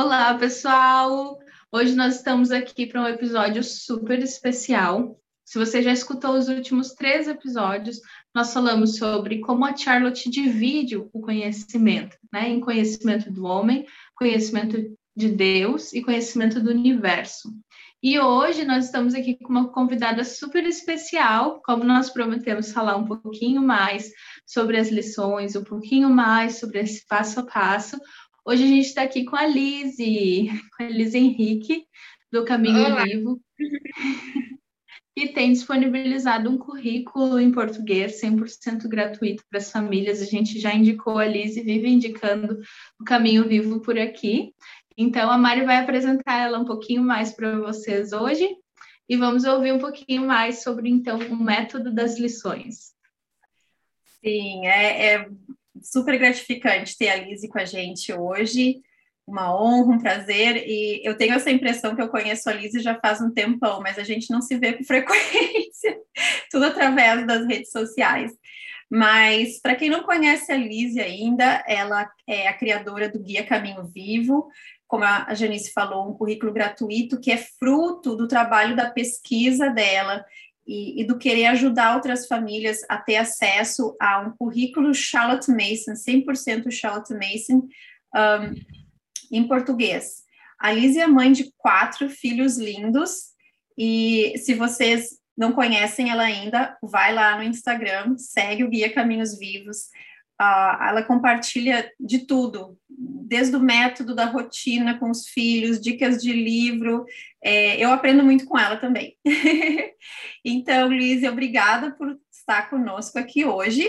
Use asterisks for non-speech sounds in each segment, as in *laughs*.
Olá, pessoal! Hoje nós estamos aqui para um episódio super especial. Se você já escutou os últimos três episódios, nós falamos sobre como a Charlotte divide o conhecimento, né? Em conhecimento do homem, conhecimento de Deus e conhecimento do universo. E hoje nós estamos aqui com uma convidada super especial, como nós prometemos falar um pouquinho mais sobre as lições, um pouquinho mais sobre esse passo a passo. Hoje a gente está aqui com a Lise, com a Lise Henrique, do Caminho Olá. Vivo, *laughs* e tem disponibilizado um currículo em português 100% gratuito para as famílias. A gente já indicou a Lise, vive indicando o Caminho Vivo por aqui. Então, a Mari vai apresentar ela um pouquinho mais para vocês hoje e vamos ouvir um pouquinho mais sobre, então, o método das lições. Sim, é, é super gratificante ter a Lise com a gente hoje. Uma honra, um prazer. E eu tenho essa impressão que eu conheço a Lise já faz um tempão, mas a gente não se vê com *laughs* frequência, tudo através das redes sociais. Mas, para quem não conhece a Lise ainda, ela é a criadora do Guia Caminho Vivo, como a Janice falou, um currículo gratuito que é fruto do trabalho da pesquisa dela e, e, do querer ajudar outras famílias a ter acesso a um currículo Charlotte Mason, 100% Charlotte Mason, um, em português. A Liz é mãe de quatro filhos lindos, e se vocês não conhecem ela ainda, vai lá no Instagram, segue o Guia Caminhos Vivos, uh, ela compartilha de tudo, desde o método da rotina com os filhos, dicas de livro. É, eu aprendo muito com ela também. *laughs* então, Liz, obrigada por estar conosco aqui hoje.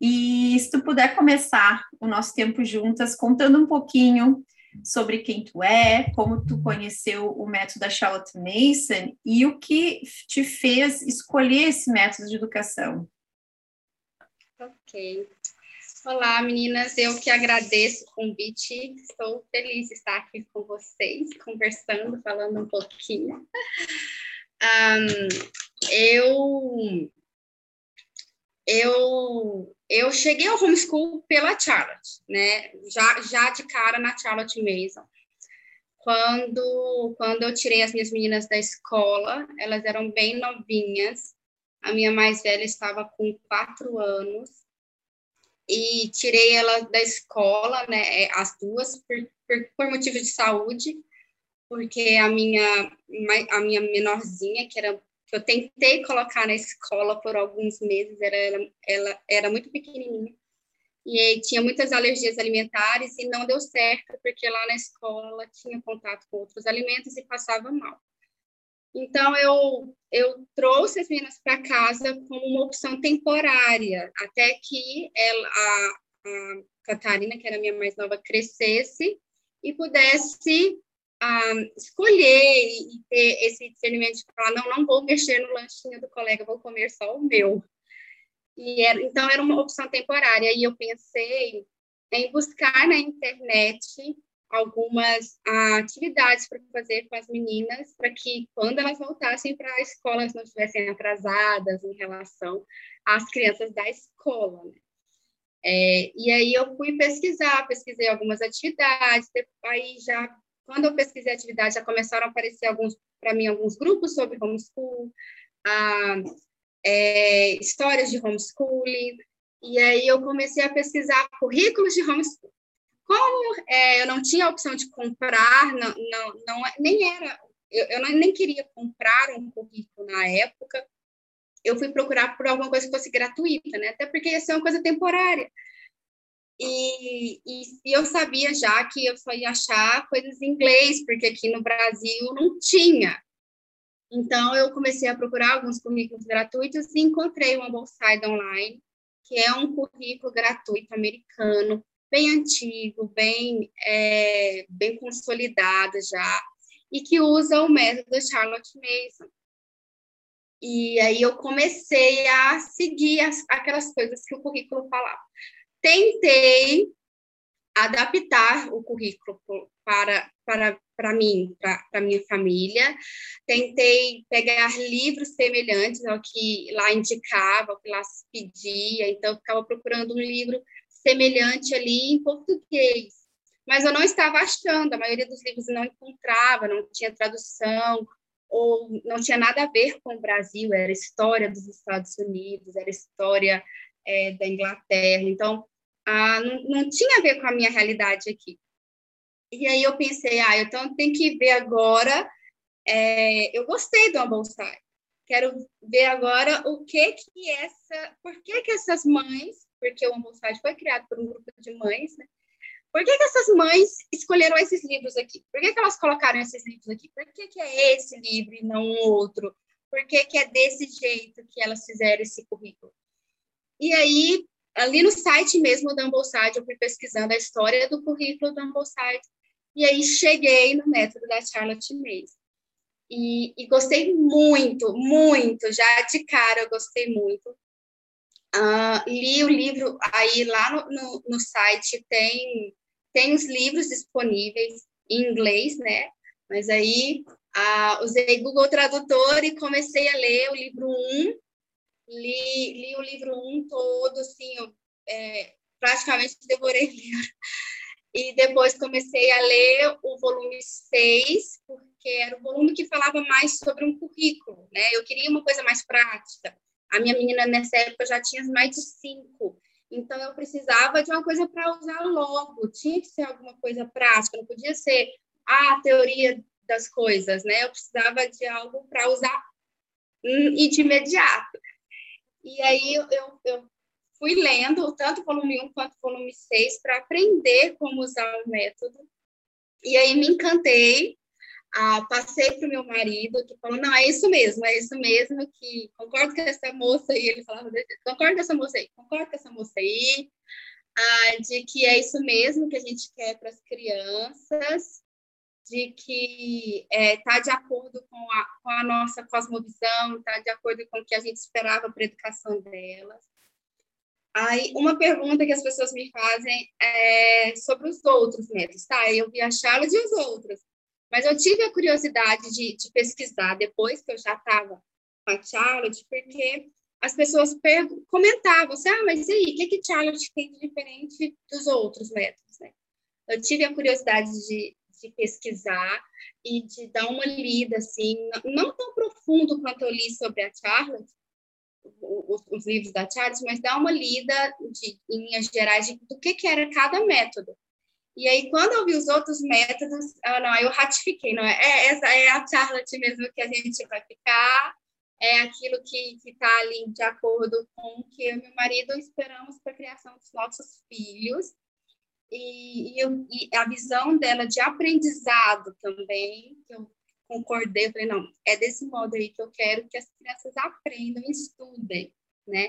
E se tu puder começar o nosso tempo juntas contando um pouquinho sobre quem tu é, como tu conheceu o método da Charlotte Mason e o que te fez escolher esse método de educação. Ok. Olá, meninas. Eu que agradeço o convite. Estou feliz de estar aqui com vocês, conversando, falando um pouquinho. Um, eu, eu, eu cheguei ao homeschool pela Charlotte, né? Já, já de cara na Charlotte Mason. Quando, quando eu tirei as minhas meninas da escola, elas eram bem novinhas. A minha mais velha estava com quatro anos e tirei ela da escola, né, é, as duas, por, por, por motivo de saúde, porque a minha, a minha menorzinha, que era que eu tentei colocar na escola por alguns meses, era, ela, ela era muito pequenininha, e tinha muitas alergias alimentares e não deu certo, porque lá na escola tinha contato com outros alimentos e passava mal. Então, eu, eu trouxe as meninas para casa como uma opção temporária, até que ela, a, a Catarina, que era minha mais nova, crescesse e pudesse escolher e ter esse discernimento de falar, não, não vou mexer no lanchinho do colega, vou comer só o meu. E era, então, era uma opção temporária. E eu pensei em buscar na internet algumas ah, atividades para fazer com as meninas, para que quando elas voltassem para a escola, elas não estivessem atrasadas em relação às crianças da escola. Né? É, e aí eu fui pesquisar, pesquisei algumas atividades, aí já, quando eu pesquisei atividades, já começaram a aparecer alguns, para mim, alguns grupos sobre homeschool, é, histórias de homeschooling, e aí eu comecei a pesquisar currículos de homeschooling. Como é, eu não tinha a opção de comprar, não, não, não nem era, eu, eu não, nem queria comprar um currículo na época, eu fui procurar por alguma coisa que fosse gratuita, né? Até porque ia ser uma coisa temporária. E, e, e, eu sabia já que eu só ia achar coisas em inglês, porque aqui no Brasil não tinha. Então, eu comecei a procurar alguns currículos gratuitos e encontrei uma Bolside Online, que é um currículo gratuito americano, bem antigo, bem, é, bem consolidado já, e que usa o método Charlotte Mason. E aí eu comecei a seguir as, aquelas coisas que o currículo falava. Tentei adaptar o currículo para, para, para mim, para, minha família. Tentei pegar livros semelhantes ao que lá indicava, ao que lá se pedia. Então, ficava procurando um livro semelhante ali em português. mas eu não estava achando, a maioria dos livros não encontrava, não tinha tradução, ou não tinha nada a ver com o Brasil, era história dos Estados Unidos, era história é, da Inglaterra, então ah, não, não tinha a ver com a minha realidade aqui. E aí eu pensei, ah, então tem que ver agora. É, eu gostei do Ambolsai. Quero ver agora o que que essa, por que que essas mães, porque o Ambolsai foi criado por um grupo de mães, né? Por que, que essas mães escolheram esses livros aqui? Por que, que elas colocaram esses livros aqui? Por que, que é esse livro e não outro? Por que, que é desse jeito que elas fizeram esse currículo? E aí, ali no site mesmo do Ambolside, eu fui pesquisando a história do currículo do Ambolside, e aí cheguei no método da Charlotte Mays. E, e, gostei muito, muito, já de cara eu gostei muito. Uh, li o livro aí lá no, no, no site, tem tem os livros disponíveis em inglês, né? Mas aí ah, usei Google Tradutor e comecei a ler o livro 1. Li, li o livro 1 todo, assim, eu, é, praticamente devorei o livro. E depois comecei a ler o volume 6, porque era o volume que falava mais sobre um currículo, né? Eu queria uma coisa mais prática. A minha menina nessa época já tinha mais de cinco. Então, eu precisava de uma coisa para usar logo, tinha que ser alguma coisa prática, não podia ser a teoria das coisas, né? Eu precisava de algo para usar e de imediato. E aí, eu, eu, eu fui lendo tanto o volume 1 quanto o volume 6 para aprender como usar o método. E aí, me encantei. Ah, passei para o meu marido, que falou, não, é isso mesmo, é isso mesmo, que concordo com essa moça aí, ele falava, concordo com essa moça aí, concordo com essa moça aí, ah, de que é isso mesmo que a gente quer para as crianças, de que está é, tá de acordo com a, com a nossa cosmovisão, está de acordo com o que a gente esperava para a educação delas. Aí, uma pergunta que as pessoas me fazem é sobre os outros métodos, tá? Eu vi a Charlotte e os outros. Mas eu tive a curiosidade de, de pesquisar depois que eu já estava com a Charlotte, porque as pessoas comentavam assim, ah, mas e aí, o que, que Charlotte tem de diferente dos outros métodos, né? Eu tive a curiosidade de, de pesquisar e de dar uma lida, assim, não tão profundo quanto eu li sobre a Charlotte, os, os livros da Charlotte, mas dar uma lida de, em linhas gerais de, do que, que era cada método. E aí, quando eu vi os outros métodos, ah, não, eu ratifiquei, não é? é? Essa é a Charlotte mesmo que a gente vai ficar, é aquilo que está ali de acordo com o que eu e meu marido esperamos para a criação dos nossos filhos. E, eu, e, a visão dela de aprendizado também, que eu concordei, eu falei, não, é desse modo aí que eu quero que as crianças aprendam e estudem, né?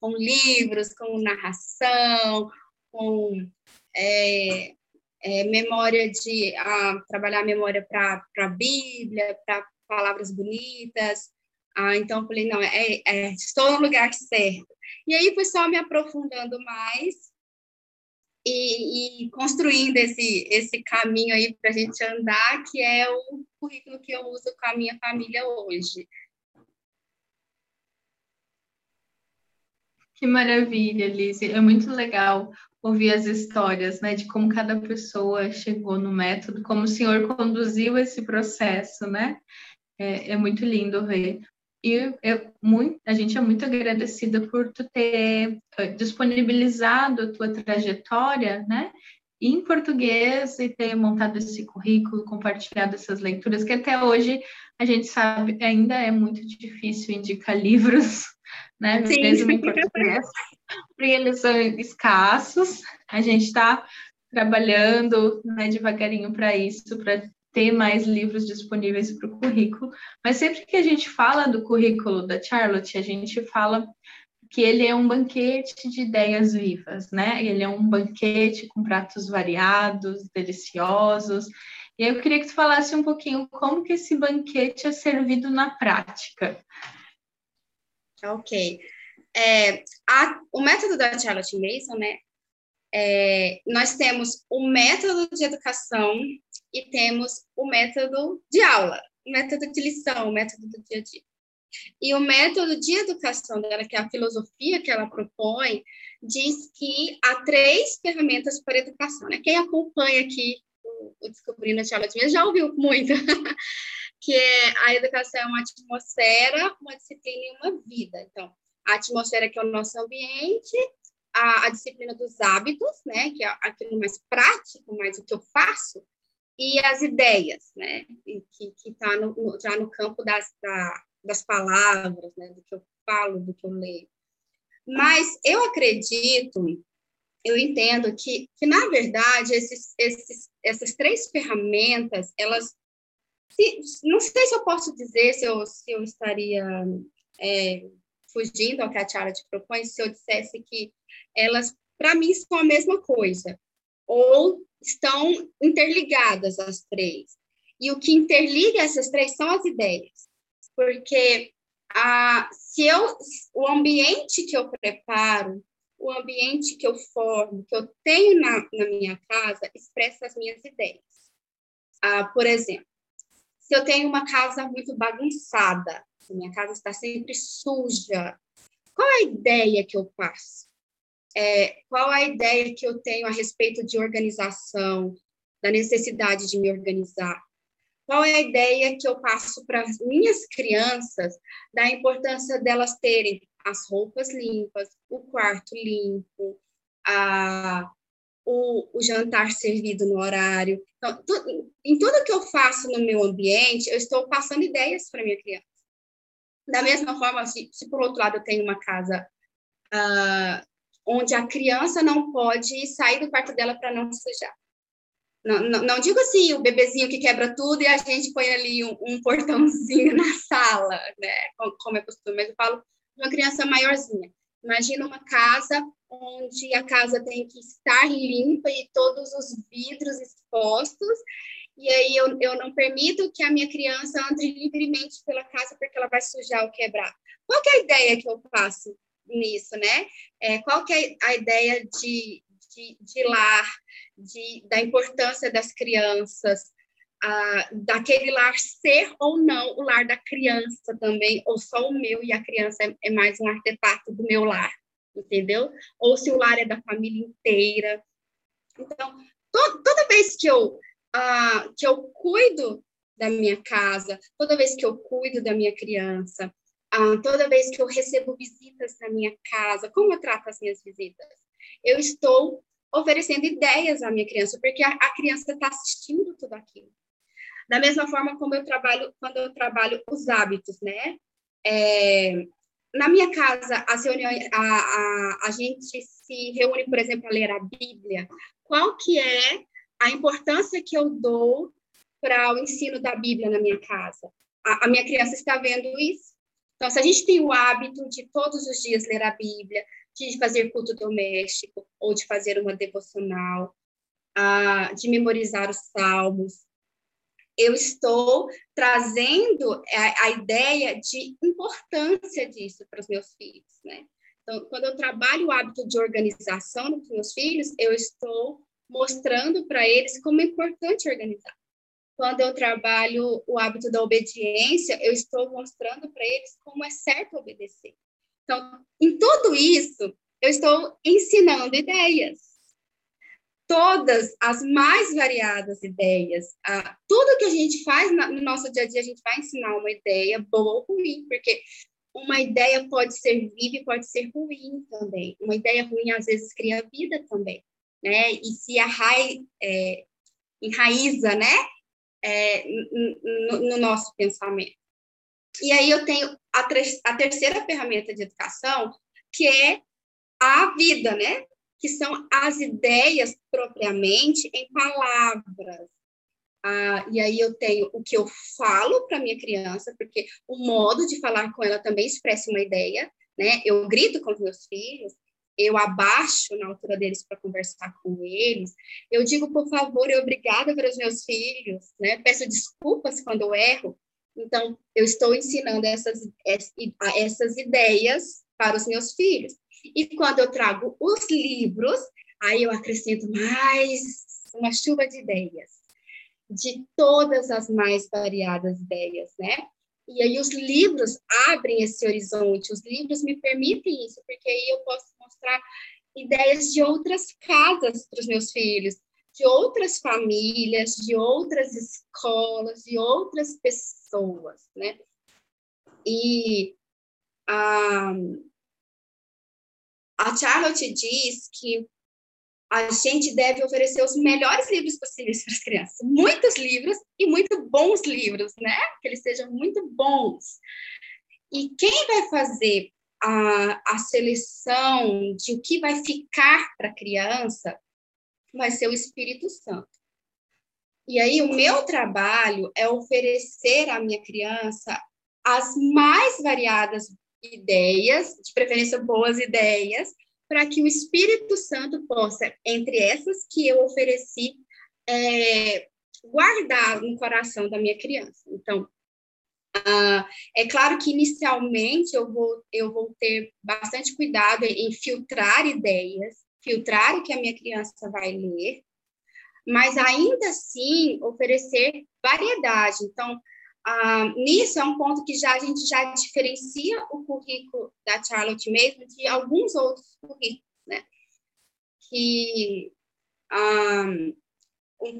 Com livros, com narração, com é, é, memória de ah, trabalhar a memória para a Bíblia, para palavras bonitas. Ah, então, eu falei, não, é, é, estou no lugar certo. E aí fui só me aprofundando mais e, e construindo esse, esse caminho aí para a gente andar, que é o currículo que eu uso com a minha família hoje. Que maravilha, Liz. É muito legal ouvir as histórias, né, de como cada pessoa chegou no método, como o senhor conduziu esse processo, né? É, é muito lindo ver. E eu, muito, a gente é muito agradecida por tu ter eh, disponibilizado a tua trajetória, né? Em português e ter montado esse currículo, compartilhado essas leituras, que até hoje a gente sabe ainda é muito difícil indicar *laughs* livros né? Sim. Mesmo em português, porque eles são escassos. A gente está trabalhando né, devagarinho para isso, para ter mais livros disponíveis para o currículo. Mas sempre que a gente fala do currículo da Charlotte, a gente fala que ele é um banquete de ideias vivas, né? Ele é um banquete com pratos variados, deliciosos. E eu queria que tu falasse um pouquinho como que esse banquete é servido na prática. Ok. É, a, o método da Charlotte Mason, né? É, nós temos o método de educação e temos o método de aula, o método de lição, o método do dia a dia. E o método de educação dela, que é a filosofia que ela propõe, diz que há três ferramentas para educação. Né? Quem acompanha aqui o, Descobrindo a Mesmo já ouviu muito, *laughs* que é a educação é uma atmosfera, uma disciplina e uma vida. Então, a atmosfera que é o nosso ambiente, a, a disciplina dos hábitos, né, que é aquilo mais prático, mais o que eu faço, e as ideias, né, que está já no campo das, da, das palavras, né, do que eu falo, do que eu leio. Mas eu acredito, eu entendo que, que na verdade, esses, esses, essas três ferramentas, elas, se, não sei se eu posso dizer se eu, se eu estaria é, fugindo ao que a Tiara te propõe, se eu dissesse que elas, para mim, são a mesma coisa, ou estão interligadas as três. E o que interliga essas três são as ideias, porque a, se eu, o ambiente que eu preparo, o ambiente que eu formo, que eu tenho na, na minha casa, expressa as minhas ideias. Ah, por exemplo, se eu tenho uma casa muito bagunçada, minha casa está sempre suja, qual a ideia que eu passo? É, qual a ideia que eu tenho a respeito de organização, da necessidade de me organizar? Qual é a ideia que eu passo para as minhas crianças da importância delas terem as roupas limpas, o quarto limpo, a, o, o jantar servido no horário. Então, tu, em tudo que eu faço no meu ambiente, eu estou passando ideias para minha criança. Da mesma forma, se, se, por outro lado eu tenho uma casa uh, onde a criança não pode sair do quarto dela para não sujar. Não, não, não, digo assim, o bebezinho que quebra tudo e a gente põe ali um, um portãozinho *laughs* na sala, né? Como, como é costume, mas eu falo de uma criança maiorzinha. Imagina uma casa onde a casa tem que estar limpa e todos os vidros expostos, e aí eu, eu não permito que a minha criança ande livremente pela casa porque ela vai sujar ou quebrar. Qual é a ideia que eu faço nisso, né? É, qual que é a ideia de, de, de lar, de, da importância das crianças, daquele lar ser ou não o lar da criança também, ou só o meu e a criança é, é mais um artefato do meu lar, entendeu? Ou se o lar é da família inteira. Então, to, toda vez que eu, que eu cuido da minha casa, toda vez que eu cuido da minha criança, uh, toda vez que eu recebo visitas na minha casa, como eu trato as minhas visitas? Eu estou oferecendo ideias à minha criança, porque a, a criança está assistindo tudo aquilo. Da mesma forma como eu trabalho, quando eu trabalho os hábitos, né? É, na minha casa, as reuniões, a, a, a gente se reúne, por exemplo, a ler a Bíblia. Qual que é a importância que eu dou para o ensino da Bíblia na minha casa? A, a minha criança está vendo isso? Então, se a gente tem o hábito de todos os dias ler a Bíblia, de fazer culto doméstico ou de fazer uma devocional, de memorizar os salmos. Eu estou trazendo a, a ideia de importância disso para os meus filhos, né? Então, quando eu trabalho o hábito de organização nos meus filhos, eu estou mostrando para eles como é importante organizar. Quando eu trabalho o hábito da obediência, eu estou mostrando para eles como é certo obedecer. Então, em tudo isso, eu estou ensinando ideias. Todas as mais variadas ideias. Ah, tudo que a gente faz no nosso dia a dia, a gente vai ensinar uma ideia boa ou ruim, porque uma ideia pode ser viva e pode ser ruim também. Uma ideia ruim, às vezes, cria vida também, né? E se arrai, é, enraiza, né? É, no, no nosso pensamento. E aí eu tenho a, a terceira ferramenta de educação, que é a vida, né? Que são as ideias propriamente em palavras. Ah, e aí eu tenho o que eu falo para minha criança, porque o modo de falar com ela também expressa uma ideia, né? Eu grito com os meus filhos, eu abaixo na altura deles para conversar com eles, eu digo por favor e obrigada para os meus filhos, né? Peço desculpas quando eu erro, então, eu estou ensinando essas, essas ideias para os meus filhos. E quando eu trago os livros, aí eu acrescento mais uma chuva de ideias, de todas as mais variadas ideias, né? E aí os livros abrem esse horizonte, os livros me permitem isso, porque aí eu posso mostrar ideias de outras casas para os meus filhos, de outras famílias, de outras escolas, de outras pessoas, né? E a, a Charlotte diz que a gente deve oferecer os melhores livros possíveis para as crianças. Muitos livros e muito bons livros, né? Que eles sejam muito bons. E quem vai fazer a, a seleção de o que vai ficar para a criança vai ser o Espírito Santo. E aí, o meu trabalho é oferecer à minha criança as mais variadas ideias, de preferência boas ideias, para que o Espírito Santo possa, entre essas que eu ofereci, é, guardar no coração da minha criança. Então, uh, é claro que inicialmente eu vou, eu vou ter bastante cuidado em filtrar ideias, filtrar o que a minha criança vai ler, mas ainda assim oferecer variedade. Então, ah, nisso é um ponto que já a gente já diferencia o currículo da Charlotte mesmo de alguns outros currículos, né? Que, ah,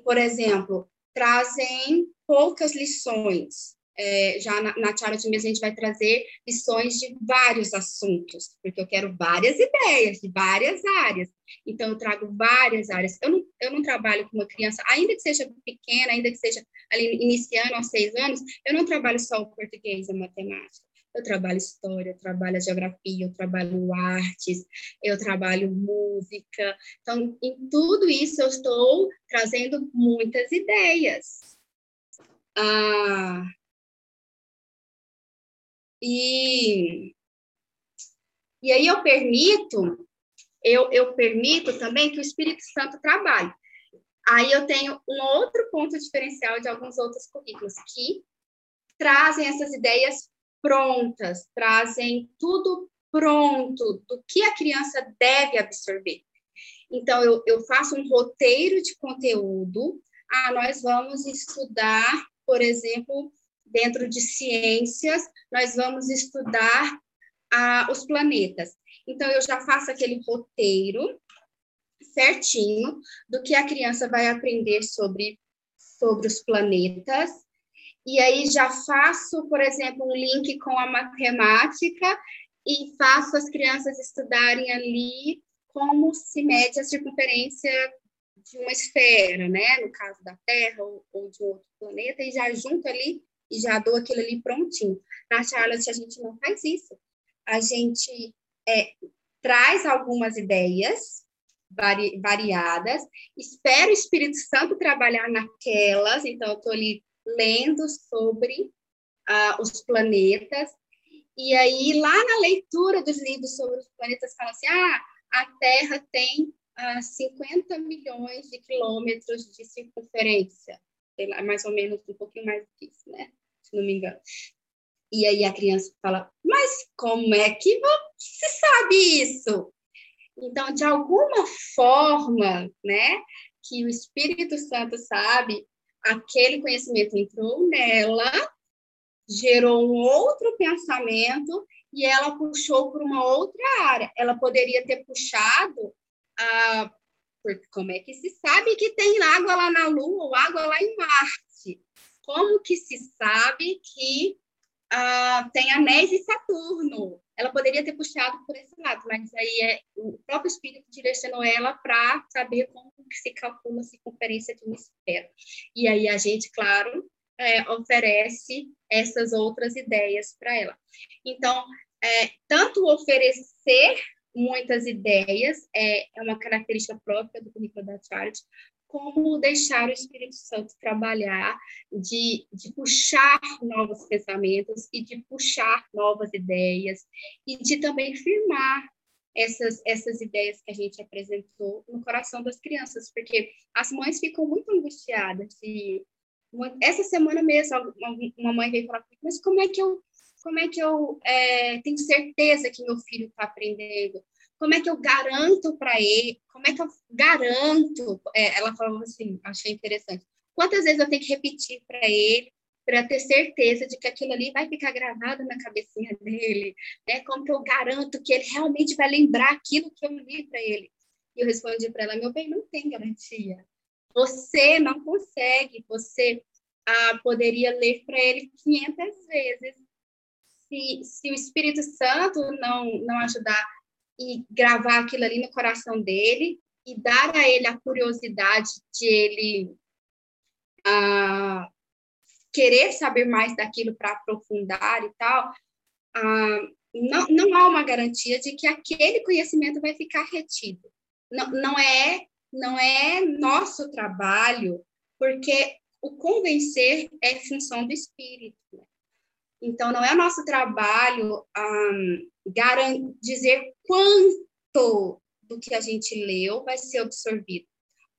por exemplo, trazem poucas lições, é, já na, na Charlotte mesmo a gente vai trazer lições de vários assuntos, porque eu quero várias ideias de várias áreas. Então, eu trago várias áreas. Eu não, eu não trabalho com uma criança, ainda que seja pequena, ainda que seja ali iniciando aos seis anos, eu não trabalho só o português e a matemática. Eu trabalho história, eu trabalho geografia, eu trabalho artes, eu trabalho música. Então, em tudo isso, eu estou trazendo muitas ideias. Ah, e, e aí eu permito, eu, eu permito também que o Espírito Santo trabalhe. Aí eu tenho um outro ponto diferencial de alguns outros currículos que trazem essas ideias prontas, trazem tudo pronto do que a criança deve absorver. Então, eu, eu faço um roteiro de conteúdo. Ah, nós vamos estudar, por exemplo, dentro de ciências, nós vamos estudar ah, os planetas. Então, eu já faço aquele roteiro certinho do que a criança vai aprender sobre, sobre os planetas. E aí já faço, por exemplo, um link com a matemática e faço as crianças estudarem ali como se mede a circunferência de uma esfera, né? No caso da Terra ou, ou de outro planeta, e já junto ali e já dou aquilo ali prontinho. Na Charlotte, a gente não faz isso. A gente é, traz algumas ideias vari, variadas, espera o Espírito Santo trabalhar naquelas, então eu estou ali lendo sobre uh, os planetas, e aí lá na leitura dos livros sobre os planetas fala assim, ah, a Terra tem uh, ah, 50 milhões de quilômetros de circunferência, sei lá, mais ou menos um pouquinho mais do que isso, né? Se não me engano. E aí a criança fala, mas como é que você sabe isso? Então, de alguma forma, né, que o Espírito Santo sabe, aquele conhecimento entrou nela, gerou um outro pensamento e ela puxou para uma outra área. Ela poderia ter puxado a como é que se sabe que tem água lá na Lua ou água lá em Marte? Como que se sabe que uh, tem anéis de Saturno? Ela poderia ter puxado por esse lado, mas aí é o próprio espírito direcionou ela para saber como se calcula a circunferência de uma esfera. E aí a gente, claro, é, oferece essas outras ideias para ela. Então, é, tanto oferecer muitas ideias é, é uma característica própria do currículo da Charity, como deixar o Espírito Santo trabalhar, de, de puxar novos pensamentos e de puxar novas ideias e de também firmar essas, essas ideias que a gente apresentou no coração das crianças, porque as mães ficam muito angustiadas. E essa semana mesmo, uma mãe veio falar mas como é que eu, como é que eu é, tenho certeza que meu filho está aprendendo? Como é que eu garanto para ele, como é que eu garanto, é, ela falou assim, achei interessante, quantas vezes eu tenho que repetir para ele para ter certeza de que aquilo ali vai ficar gravado na cabecinha dele, né? Como que eu garanto que ele realmente vai lembrar aquilo que eu li para ele? E eu respondi para ela, meu bem, não tem garantia. Você não consegue, você ah, poderia ler para ele 500 vezes. Se, se o Espírito Santo não, não ajudar e gravar aquilo ali no coração dele e dar a ele a curiosidade de ele ah, querer saber mais daquilo para aprofundar e tal, ah, não, não há uma garantia de que aquele conhecimento vai ficar retido. Não, não é não é nosso trabalho, porque o convencer é função do espírito. Né? Então, não é nosso trabalho um, dizer quanto do que a gente leu vai ser absorvido.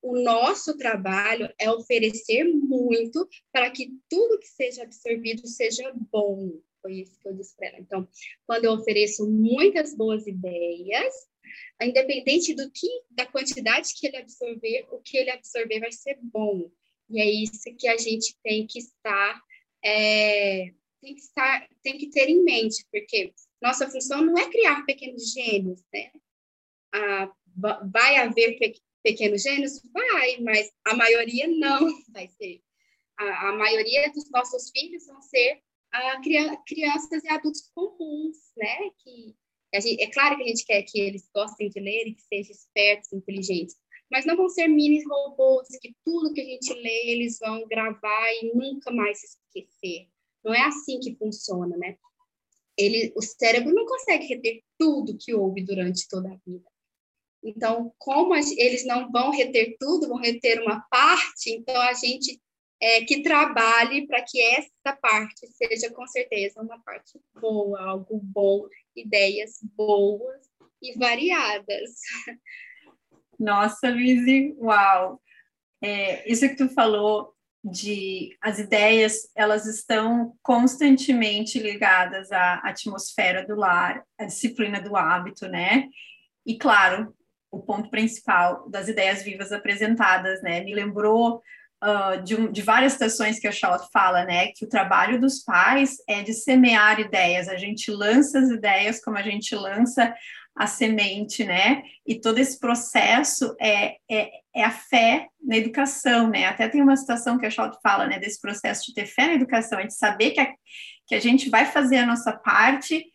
O nosso trabalho é oferecer muito para que tudo que seja absorvido seja bom. Foi isso que eu disse para ela. Então, quando eu ofereço muitas boas ideias, independente do que, da quantidade que ele absorver, o que ele absorver vai ser bom. E é isso que a gente tem que estar, é, tem que estar, tem que ter em mente, porque nossa função não é criar pequenos gênios, né? Ah, vai haver pe pequenos gênios? Vai, mas a maioria não *laughs* vai ser. A, a maioria dos nossos filhos vão ser ah, crianças e adultos comuns, né? Que Gente, é claro que a gente quer que eles gostem de ler e que sejam espertos, inteligentes, mas não vão ser mini robôs que tudo que a gente lê eles vão gravar e nunca mais esquecer. Não é assim que funciona, né? Ele, o cérebro não consegue reter tudo que houve durante toda a vida. Então, como eles não vão reter tudo, vão reter uma parte, então a gente é, que trabalhe para que essa parte seja com certeza uma parte boa, algo bom, ideias boas e variadas. Nossa, Lizzie, uau! É, isso que tu falou de as ideias, elas estão constantemente ligadas à atmosfera do lar, à disciplina do hábito, né? E claro, o ponto principal das ideias vivas apresentadas, né? Me lembrou uh, de, um, de, várias citações que a Charlotte fala, né, que o trabalho dos pais é de semear ideias, a gente lança as ideias como a gente lança a semente, né, e todo esse processo é, é, é a fé na educação, né, até tem uma citação que a Charlotte fala, né, desse processo de ter fé na educação, é de saber que a, que a gente vai fazer a nossa parte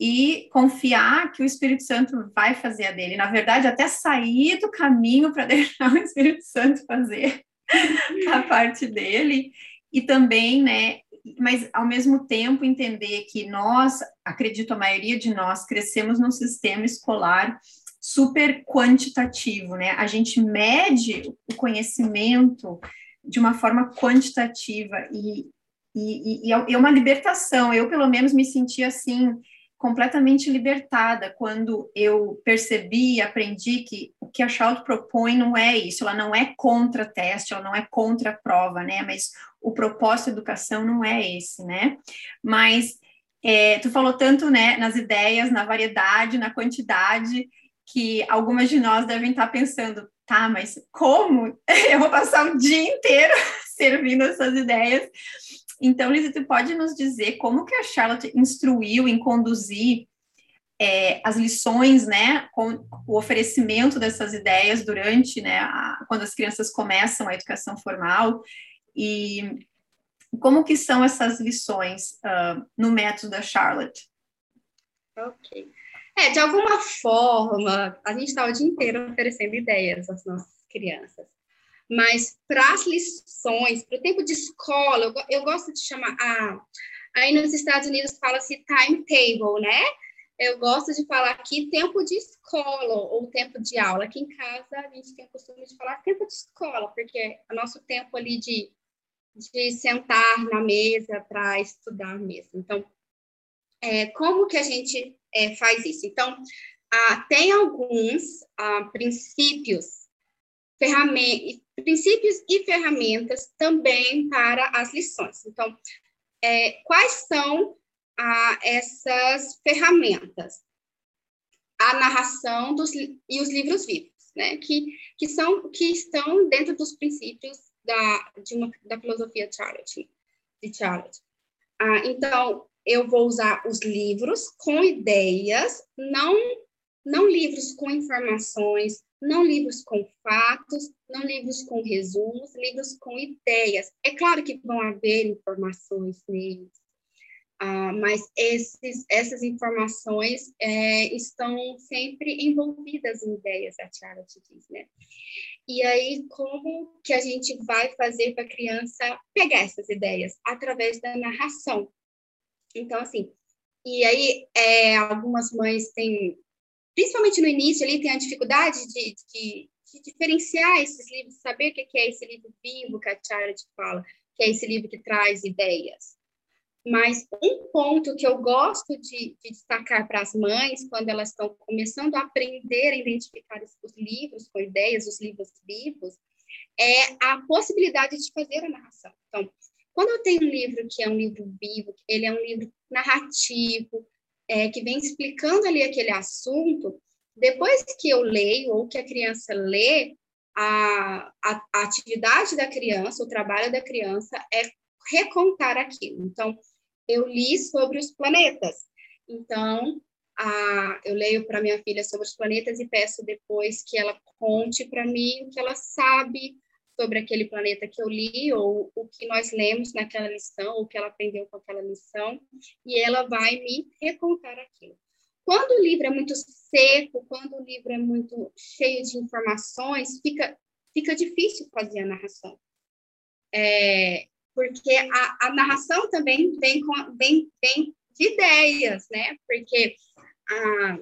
e confiar que o Espírito Santo vai fazer a dele. Na verdade, até sair do caminho para *laughs* deixar o Espírito Santo fazer *laughs* a parte dele. E também, né, mas ao mesmo tempo entender que nós, acredito a maioria de nós, crescemos num sistema escolar super quantitativo, né? A gente mede o conhecimento de uma forma quantitativa e, e, e é uma libertação. Eu, pelo menos, me senti assim, completamente libertada quando eu percebi e aprendi que o que a Charlotte propõe não é isso, ela não é contra teste, ela não é contra prova, né? Mas o propósito da educação não é esse, né? Mas é, tu falou tanto, né, nas ideias, na variedade, na quantidade, que algumas de nós devem estar pensando, tá, mas como *laughs* eu vou passar o dia inteiro *laughs* servindo essas ideias? Então, Lisa, tu pode nos dizer como que a Charlotte instruiu em conduzir é, as lições, né, com o oferecimento dessas ideias durante, né, a, quando as crianças começam a educação formal e como que são essas lições uh, no método da Charlotte? Ok. É, de alguma forma, a gente está o dia inteiro oferecendo ideias às nossas crianças. Mas para as lições, para o tempo de escola, eu, eu gosto de chamar. Ah, aí nos Estados Unidos fala-se timetable, né? Eu gosto de falar aqui tempo de escola ou tempo de aula. Aqui em casa a gente tem o costume de falar tempo de escola, porque é o nosso tempo ali de, de sentar na mesa para estudar mesmo. Então, é, como que a gente é, faz isso? Então, ah, tem alguns ah, princípios princípios e ferramentas também para as lições. Então, é, quais são ah, essas ferramentas? A narração dos, e os livros vivos, né? Que, que, são, que estão dentro dos princípios da, de uma, da filosofia de Charlotte. Ah, então, eu vou usar os livros com ideias, não, não livros com informações, não livros com fatos, não livros com resumos, livros com ideias. É claro que vão haver informações neles, ah, mas esses, essas informações é, estão sempre envolvidas em ideias, a Tiara te diz, né? E aí, como que a gente vai fazer para a criança pegar essas ideias? Através da narração. Então, assim, e aí é, algumas mães têm, principalmente no início ali, tem a dificuldade de, de, de diferenciar esses livros, saber o que é esse livro vivo que a Charlotte fala, que é esse livro que traz ideias. Mas um ponto que eu gosto de, de destacar para as mães, quando elas estão começando a aprender a identificar os livros com ideias, os livros vivos, é a possibilidade de fazer a narração. Então, quando eu tenho um livro que é um livro vivo, ele é um livro narrativo, é, que vem explicando ali aquele assunto, depois que eu leio ou que a criança lê, a, a, a atividade da criança, o trabalho da criança é recontar aquilo. Então, eu li sobre os planetas. Então, a, eu leio para minha filha sobre os planetas e peço depois que ela conte para mim o que ela sabe sobre aquele planeta que eu li, ou o que nós lemos naquela lição, ou o que ela aprendeu com aquela lição, e ela vai me recontar aquilo. Quando o livro é muito seco, quando o livro é muito cheio de informações, fica, fica difícil fazer a narração. É, porque a, a narração também vem, com, vem, vem de ideias, né? Porque a,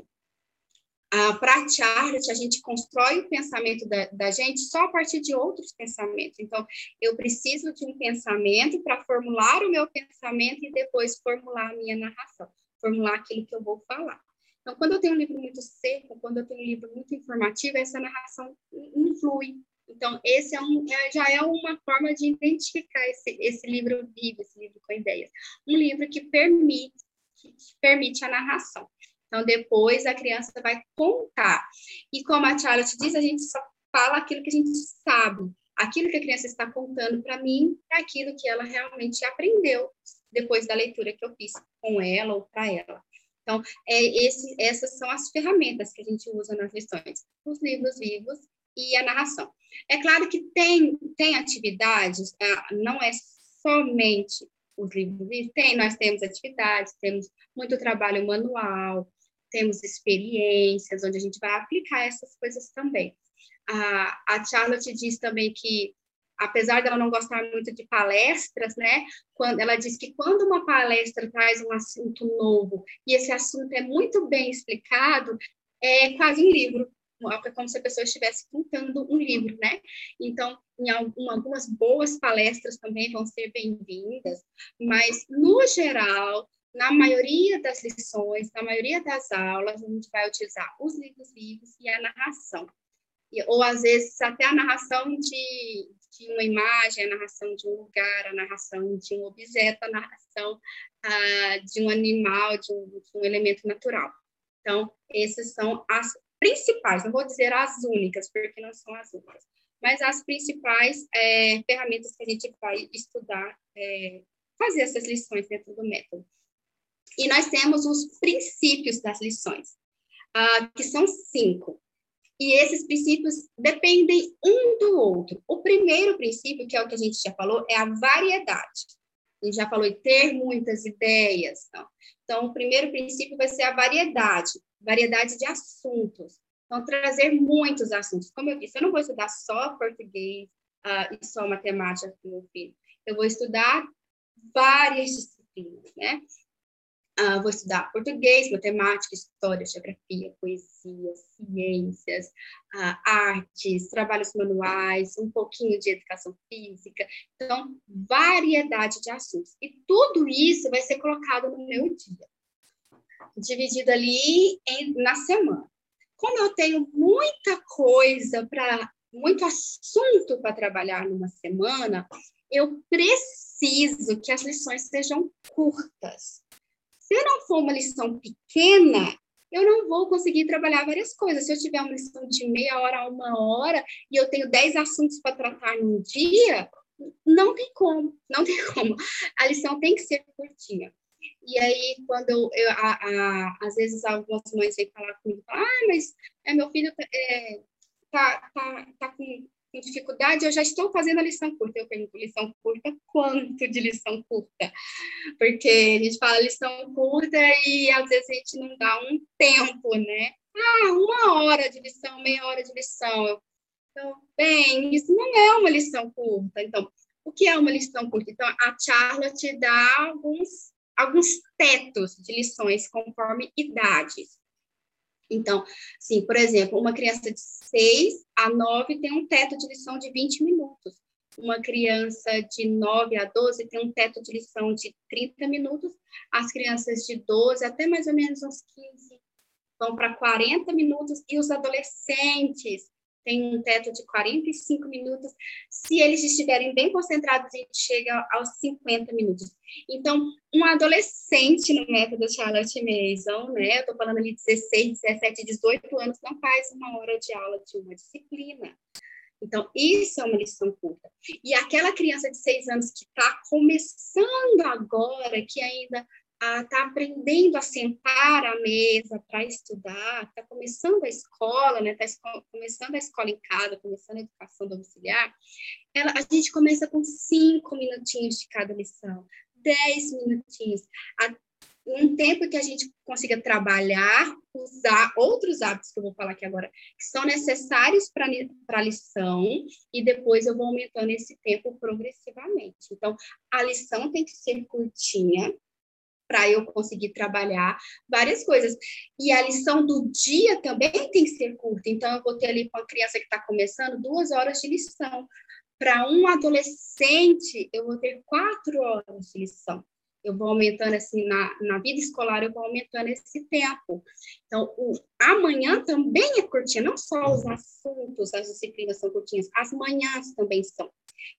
a, para a Charlotte, a gente constrói o pensamento da, da gente só a partir de outros pensamentos. Então, eu preciso de um pensamento para formular o meu pensamento e depois formular a minha narração, formular aquilo que eu vou falar. Então, quando eu tenho um livro muito seco, quando eu tenho um livro muito informativo, essa narração não flui, então, esse é um, é, já é uma forma de identificar esse, esse livro vivo, esse livro com ideias. Um livro que permite, que permite a narração. Então, depois a criança vai contar. E como a Charlotte diz, a gente só fala aquilo que a gente sabe. Aquilo que a criança está contando para mim é aquilo que ela realmente aprendeu depois da leitura que eu fiz com ela ou para ela. Então, é esse, essas são as ferramentas que a gente usa nas lições. Os livros vivos e a narração. É claro que tem, tem atividades, tá? não é somente os livros vivos, tem, nós temos atividades, temos muito trabalho manual, temos experiências, onde a gente vai aplicar essas coisas também. A, a Charlotte diz também que, apesar dela não gostar muito de palestras, né, quando ela diz que quando uma palestra traz um assunto novo e esse assunto é muito bem explicado, é quase um livro, é como se a pessoa estivesse pintando um livro, né? Então, em algumas boas palestras também vão ser bem-vindas, mas, no geral, na maioria das lições, na maioria das aulas, a gente vai utilizar os livros vivos e a narração. E, ou, às vezes, até a narração de, de uma imagem, a narração de um lugar, a narração de um objeto, a narração ah, de um animal, de um, de um elemento natural. Então, essas são as principais, não vou dizer as únicas, porque não são as únicas, mas as principais é, ferramentas que a gente vai estudar, é, fazer essas lições dentro do método. E nós temos os princípios das lições, uh, que são cinco. E esses princípios dependem um do outro. O primeiro princípio, que é o que a gente já falou, é a variedade. A gente já falou de ter muitas ideias. Então, então o primeiro princípio vai ser a variedade variedade de assuntos. Então, trazer muitos assuntos. Como eu disse, eu não vou estudar só português uh, e só matemática com meu filho. Eu vou estudar várias disciplinas, né? Uh, vou estudar português, matemática, história, geografia, poesia, ciências, uh, artes, trabalhos manuais, um pouquinho de educação física. Então, variedade de assuntos. E tudo isso vai ser colocado no meu dia dividido ali em, na semana. Como eu tenho muita coisa para, muito assunto para trabalhar numa semana, eu preciso que as lições sejam curtas. Se não for uma lição pequena, eu não vou conseguir trabalhar várias coisas. Se eu tiver uma lição de meia hora a uma hora e eu tenho dez assuntos para tratar num dia, não tem como, não tem como. A lição tem que ser curtinha. E aí, quando eu, eu a, a, às vezes algumas mães vêm falar comigo, ah, mas é, meu filho é, tá, tá, tá com, com, dificuldade, eu já estou fazendo a lição curta. Eu pergunto, lição curta, quanto de lição curta? Porque a gente fala lição curta e às vezes a gente não dá um tempo, né? Ah, uma hora de lição, meia hora de lição. Então, bem, isso não é uma lição curta. Então, o que é uma lição curta? Então, a Charlotte dá alguns, alguns tetos de lições conforme idades. Então, sim, por exemplo, uma criança de 6 a 9 tem um teto de lição de 20 minutos. Uma criança de 9 a 12 tem um teto de lição de 30 minutos. As crianças de 12 até mais ou menos uns 15 vão para 40 minutos. E os adolescentes tem um teto de 45 minutos. Se eles estiverem bem concentrados, a gente chega aos 50 minutos. Então, um adolescente no método Charlotte Mason, né? Eu estou falando ali 16, 17, 18 anos, não faz uma hora de aula de uma disciplina. Então, isso é uma lição curta. E aquela criança de seis anos que está começando agora, que ainda está aprendendo a sentar à mesa para estudar, está começando a escola, né? Está começando a escola em casa, começando a educação domiciliar, ela, a gente começa com cinco minutinhos de cada lição, dez minutinhos, a, um tempo que a gente consiga trabalhar, usar outros hábitos que eu vou falar aqui agora, que são necessários para a lição, e depois eu vou aumentando esse tempo progressivamente. Então, a lição tem que ser curtinha, para eu conseguir trabalhar várias coisas. E a lição do dia também tem que ser curta. Então, eu vou ter ali com a criança que está começando duas horas de lição. Para um adolescente, eu vou ter quatro horas de lição. Eu vou aumentando assim na, na vida escolar, eu vou aumentando esse tempo. Então, o amanhã também é curtinha, não só os assuntos, as disciplinas são curtinhas, as manhãs também são.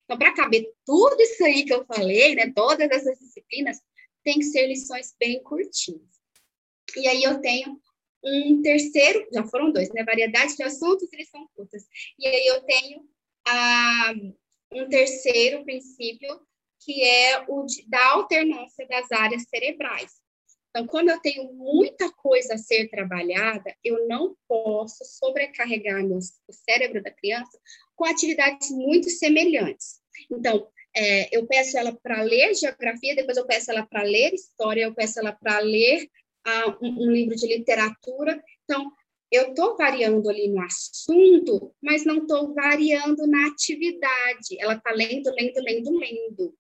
Então, para caber tudo isso aí que eu falei, né, todas essas disciplinas, tem que ser lições bem curtinhas. E aí eu tenho um terceiro, já foram dois, né? Variedade de assuntos e lições curtas. E aí eu tenho ah, um terceiro princípio, que é o de, da alternância das áreas cerebrais. Então, quando eu tenho muita coisa a ser trabalhada, eu não posso sobrecarregar meu, o cérebro da criança com atividades muito semelhantes. Então, é, eu peço ela para ler geografia, depois eu peço ela para ler história, eu peço ela para ler uh, um, um, livro de literatura. Então, eu estou variando ali no assunto, mas não estou variando na atividade. Ela está lendo, lendo, lendo, lendo.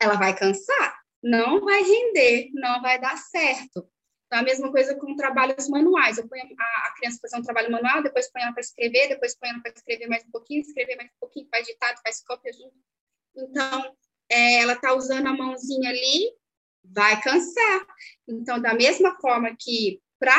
Ela vai cansar? Não vai render, não vai dar certo. Então, a mesma coisa com trabalhos manuais. Eu ponho a, a criança fazer um trabalho manual, depois põe ela para escrever, depois põe ela para escrever mais um pouquinho, escrever mais um pouquinho, faz ditado, faz cópia junto. Então, é, ela está usando a mãozinha ali, vai cansar. Então, da mesma forma que para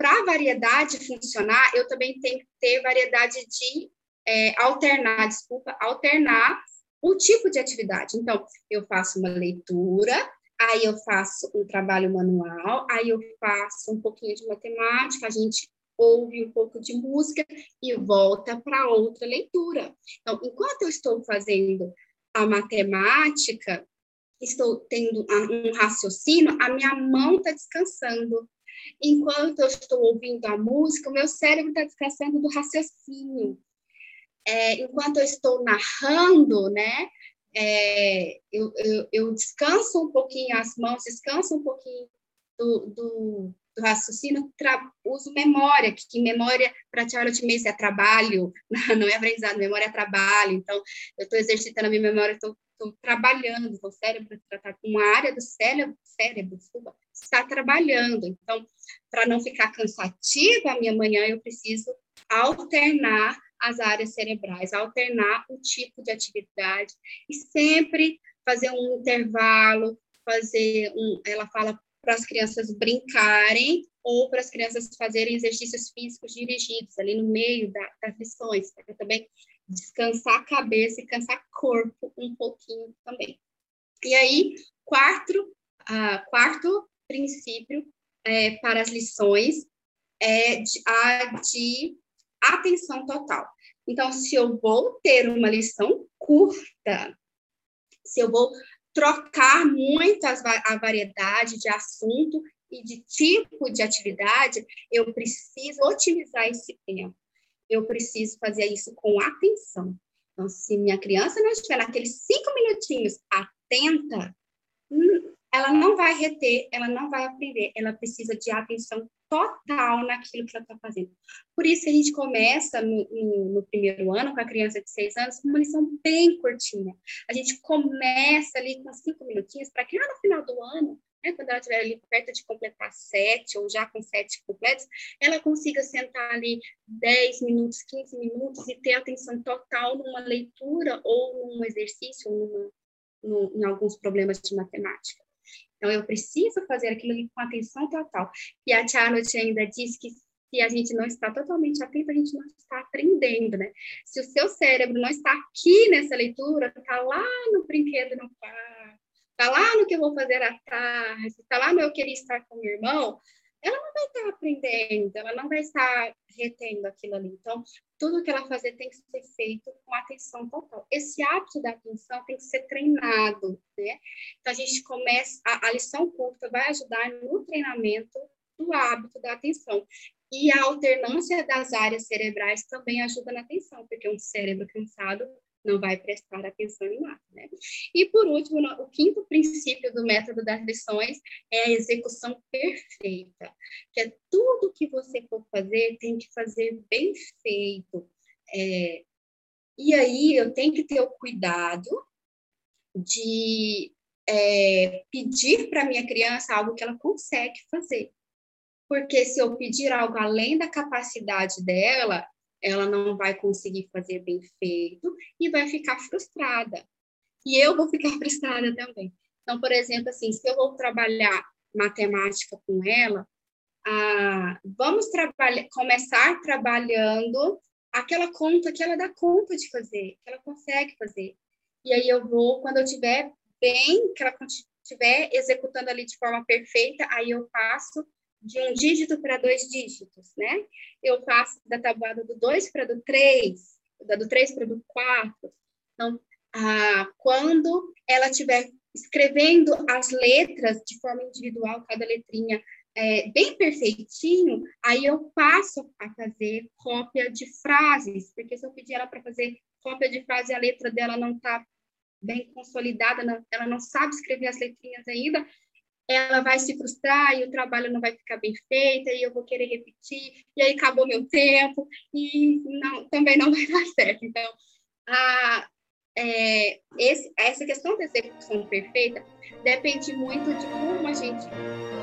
a variedade funcionar, eu também tenho que ter variedade de é, alternar, desculpa, alternar o tipo de atividade. Então, eu faço uma leitura, aí eu faço um trabalho manual, aí eu faço um pouquinho de matemática, a gente ouve um pouco de música e volta para outra leitura. Então, enquanto eu estou fazendo a matemática, estou tendo um raciocínio, a minha mão está descansando. Enquanto eu estou ouvindo a música, o meu cérebro está descansando do raciocínio. É, enquanto eu estou narrando, né, é, eu, eu, eu, descanso um pouquinho as mãos, descanso um pouquinho do, do, do raciocínio, uso memória, que, que memória para Charlotte Mason é trabalho, *laughs* não é aprendizado, memória é trabalho. Então, eu estou exercitando a minha memória, estou trabalhando, o cérebro tratar com uma área do cérebro, cérebro desculpa, está trabalhando. Então, para não ficar cansativa a minha manhã, eu preciso alternar as áreas cerebrais, alternar o tipo de atividade e sempre fazer um intervalo, fazer um, ela fala para as crianças brincarem ou para as crianças fazerem exercícios físicos dirigidos ali no meio da, das lições, para também descansar a cabeça e cansar corpo um pouquinho também. E aí, quarto, quarto princípio é, para as lições é de, a de atenção total. Então, se eu vou ter uma lição curta, se eu vou trocar muito a variedade de assunto e de tipo de atividade, eu preciso otimizar esse tempo. Eu preciso fazer isso com atenção. Então, se minha criança não estiver naqueles cinco minutinhos atenta, hum, ela não vai reter, ela não vai aprender, ela precisa de atenção total naquilo que ela está fazendo. Por isso a gente começa no, no, no, primeiro ano, com a criança de seis anos, com uma lição bem curtinha. A gente começa ali com cinco minutinhos, para que lá no final do ano, né, quando ela estiver ali perto de completar sete, ou já com sete completos, ela consiga sentar ali dez minutos, quinze minutos e ter atenção total numa leitura ou num exercício, ou numa, em alguns problemas de matemática. Então, eu preciso fazer aquilo com atenção total. E a Charlotte ainda diz que se a gente não está totalmente atento, a gente não está aprendendo, né? Se o seu cérebro não está aqui nessa leitura, está lá no brinquedo no quarto, está lá no que eu vou fazer à tarde, está lá no eu queria estar com meu irmão, ela não vai estar aprendendo, ela não vai estar retendo aquilo ali. Então, tudo que ela fazer tem que ser feito com atenção total. Esse hábito da atenção tem que ser treinado, né? Então, a gente começa, a, a lição curta vai ajudar no treinamento do hábito da atenção. E a alternância das áreas cerebrais também ajuda na atenção, porque um cérebro cansado não vai prestar atenção em nada. Né? E, por último, o quinto princípio do método das lições é a execução perfeita, que é tudo que você for fazer tem que fazer bem feito. É, e aí eu tenho que ter o cuidado de é, pedir para minha criança algo que ela consegue fazer. Porque se eu pedir algo além da capacidade dela, ela não vai conseguir fazer bem feito e vai ficar frustrada. E eu vou ficar *laughs* frustrada também. Então, por exemplo, assim, se eu vou trabalhar matemática com ela, ah, vamos trabalhar, começar trabalhando aquela conta que ela dá conta de fazer, que ela consegue fazer. E aí eu vou, quando eu tiver bem, que ela estiver executando ali de forma perfeita, aí eu passo de um dígito para dois dígitos, né? Eu passo da tabuada do 2 para do 3, da do 3 para do 4. Então, ah, quando ela estiver escrevendo as letras de forma individual, cada letrinha é, bem perfeitinho, aí eu passo a fazer cópia de frases, porque se eu pedir ela para fazer cópia de frase, a letra dela não está bem consolidada, ela não sabe escrever as letrinhas ainda, ela vai se frustrar e o trabalho não vai ficar bem feito, e eu vou querer repetir, e aí acabou meu tempo, e não, também não *laughs* vai dar certo. Então, a, é, esse, essa questão da execução perfeita depende muito de como a gente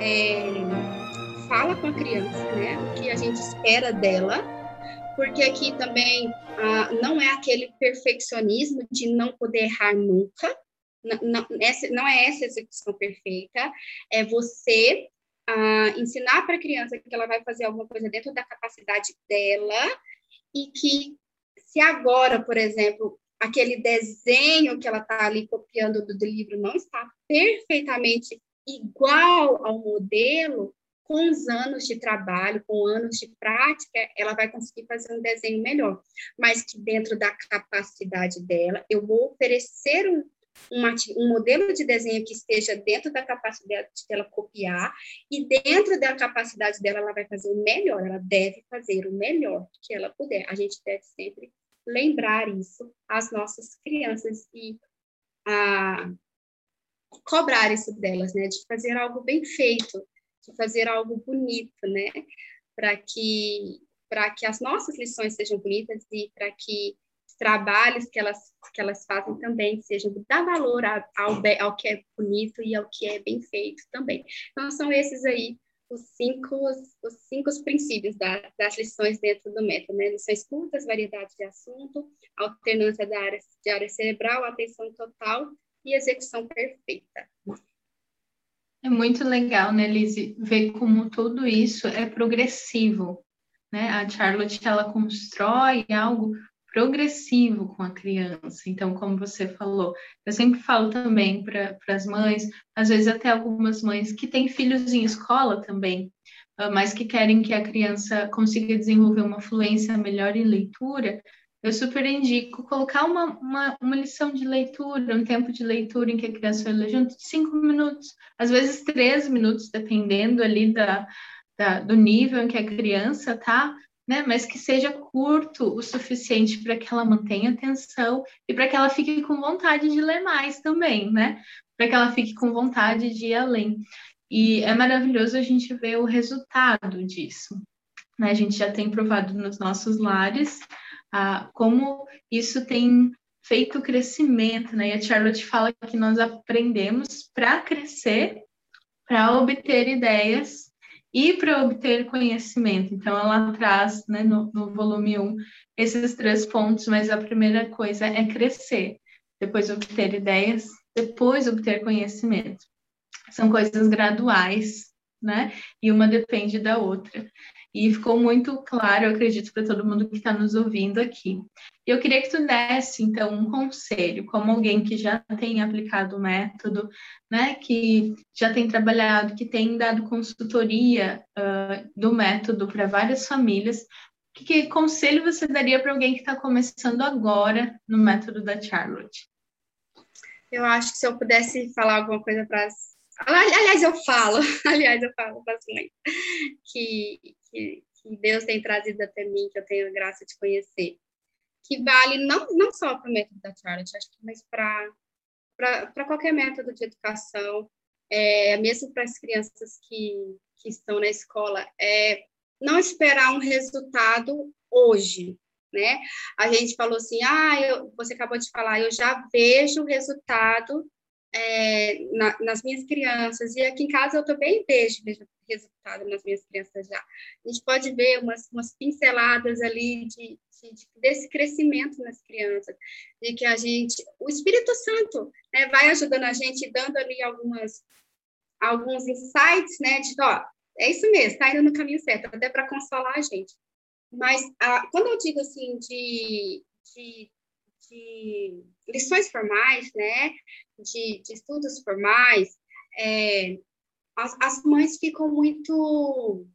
é, fala com a criança, né? O que a gente espera dela, porque aqui também ah, não é aquele perfeccionismo de não poder errar nunca, não, essa, não é essa execução perfeita, é você ah, ensinar para a criança que ela vai fazer alguma coisa dentro da capacidade dela e que se agora, por exemplo, aquele desenho que ela está ali copiando do livro não está perfeitamente igual ao modelo, com os anos de trabalho, com anos de prática, ela vai conseguir fazer um desenho melhor. Mas que dentro da capacidade dela, eu vou oferecer um, uma, um modelo de desenho que esteja dentro da capacidade dela copiar e dentro da capacidade dela ela vai fazer o melhor, ela deve fazer o melhor que ela puder. A gente deve sempre lembrar isso às nossas crianças e a, cobrar isso delas, né, de fazer algo bem feito, de fazer algo bonito, né, para que para que as nossas lições sejam bonitas e para que trabalhos que elas, que elas fazem também sejam dar valor ao, ao que é bonito e ao que é bem feito também. Então, são esses aí os cinco, os cinco princípios da, das lições dentro do método, né? Lições curtas, variedade de assunto, alternância da área, de área cerebral, atenção total e execução perfeita. É muito legal, né, Lizzie, ver como tudo isso é progressivo, né? A Charlotte, ela constrói algo progressivo com a criança. Então, como você falou, eu sempre falo também para as mães, às vezes até algumas mães que têm filhos em escola também, ah, mas que querem que a criança consiga desenvolver uma fluência melhor em leitura, eu super indico colocar uma, uma, uma, lição de leitura, um tempo de leitura em que a criança vai ler junto, cinco minutos, às vezes três minutos, dependendo ali da, da, do nível em que a criança tá, né? Mas que seja curto o suficiente para que ela mantenha atenção e para que ela fique com vontade de ler mais também, né? Para que ela fique com vontade de ir além. E é maravilhoso a gente ver o resultado disso. Né? A gente já tem provado nos nossos lares ah, como isso tem feito crescimento, né? E a Charlotte fala que nós aprendemos para crescer, para obter ideias e para obter conhecimento. Então, ela traz né, no, no volume 1 esses três pontos, mas a primeira coisa é crescer, depois obter ideias, depois obter conhecimento. São coisas graduais, né? E uma depende da outra. E ficou muito claro, eu acredito, para todo mundo que está nos ouvindo aqui. Eu queria que tu desse, então, um conselho, como alguém que já tem aplicado o método, né, que já tem trabalhado, que tem dado consultoria uh, do método para várias famílias. Que, que conselho você daria para alguém que está começando agora no método da Charlotte? Eu acho que se eu pudesse falar alguma coisa para Aliás, eu falo, *laughs* aliás, eu falo para as mães que, que, que, Deus tem trazido até mim, que eu tenho a graça de conhecer, que vale não, não só para o método da Charlotte, acho que mas para qualquer método de educação, é, mesmo para as crianças que, que estão na escola, é não esperar um resultado hoje, né? A gente falou assim, ah, eu, você acabou de falar, eu já vejo o resultado é, na, nas minhas crianças, e aqui em casa eu também vejo, resultado nas minhas crianças já. A gente pode ver umas, umas pinceladas ali de, de, desse crescimento nas crianças, de que a gente, o Espírito Santo, né, vai ajudando a gente, dando ali algumas, alguns insights, né, de, ó, é isso mesmo, está indo no caminho certo, até para consolar a gente. Mas a, quando eu digo assim de, de de lições formais, né, de, de estudos formais, é, as, as mães ficam muito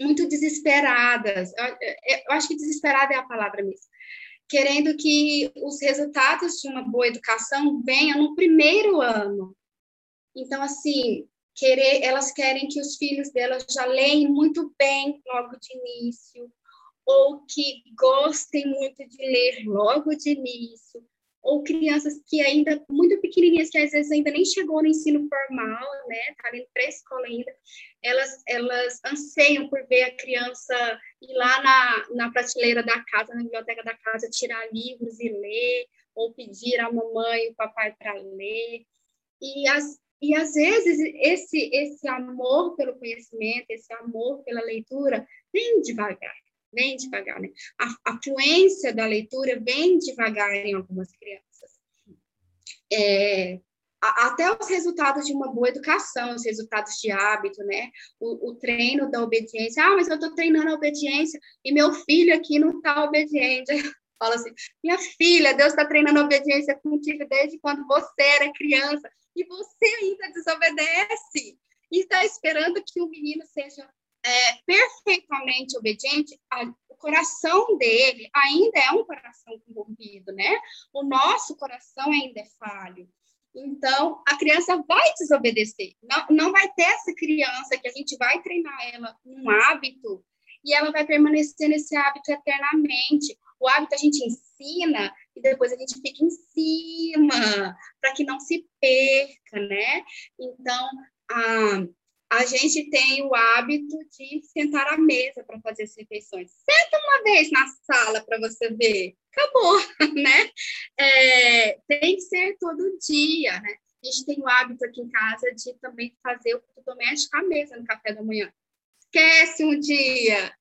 muito desesperadas. Eu, eu, acho que desesperada é a palavra mesmo. Querendo que os resultados de uma boa educação venham no primeiro ano. Então, assim, querer, elas querem que os filhos delas já leem muito bem logo de início, ou que gostem muito de ler logo de início, ou crianças que ainda muito pequenininhas que às vezes ainda nem chegou no ensino formal, né, tá indo pré-escola ainda, elas elas anseiam por ver a criança ir lá na, na prateleira da casa, na biblioteca da casa, tirar livros e ler, ou pedir à mamãe e o papai para ler. E as e às vezes esse esse amor pelo conhecimento, esse amor pela leitura vem devagar vem devagar, né? A, a fluência da leitura vem devagar em algumas crianças. É, até os resultados de uma boa educação, os resultados de hábito, né? O, o treino da obediência. Ah, mas eu estou treinando a obediência e meu filho aqui não está obediente. *laughs* Fala assim, minha filha, Deus está treinando a obediência contigo desde quando você era criança e você ainda desobedece e está esperando que o menino seja é, perfeitamente obediente, a, o coração dele ainda é um coração corrompido, né? O nosso coração ainda é falho. Então, a criança vai desobedecer. Não, não vai ter essa criança que a gente vai treinar ela um hábito e ela vai permanecer nesse hábito eternamente. O hábito a gente ensina e depois a gente fica em cima para que não se perca, né? Então, a, a gente tem o hábito de sentar à mesa para fazer as refeições. Senta uma vez na sala para você ver. Acabou, *laughs* né? É, tem que ser todo dia, né? A gente tem o hábito aqui em casa de também fazer o doméstico à mesa no café da manhã. Esquece um dia.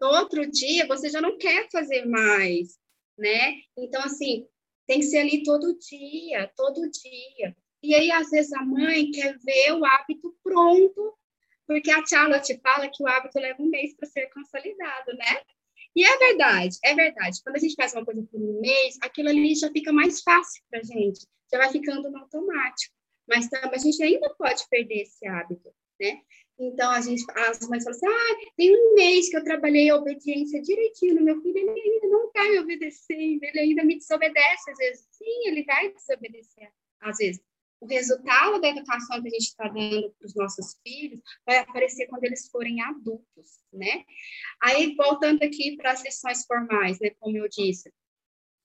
No outro dia, você já não quer fazer mais, né? Então, assim, tem que ser ali todo dia, todo dia. E aí, às vezes, a mãe quer ver o hábito pronto, porque a Charlotte fala que o hábito leva um mês para ser consolidado, né? E é verdade, é verdade. Quando a gente faz uma coisa por um mês, aquilo ali já fica mais fácil para a gente, já vai ficando no automático. mas a gente ainda pode perder esse hábito, né? Então, a gente, as mães falam assim, ah, tem um mês que eu trabalhei a obediência direitinho no meu filho, ele ainda não está me obedecendo, ele ainda me desobedece às vezes. Sim, ele vai desobedecer às vezes. O resultado da educação que a gente está dando para os nossos filhos vai aparecer quando eles forem adultos, né? Aí, voltando aqui para as lições formais, né, como eu disse,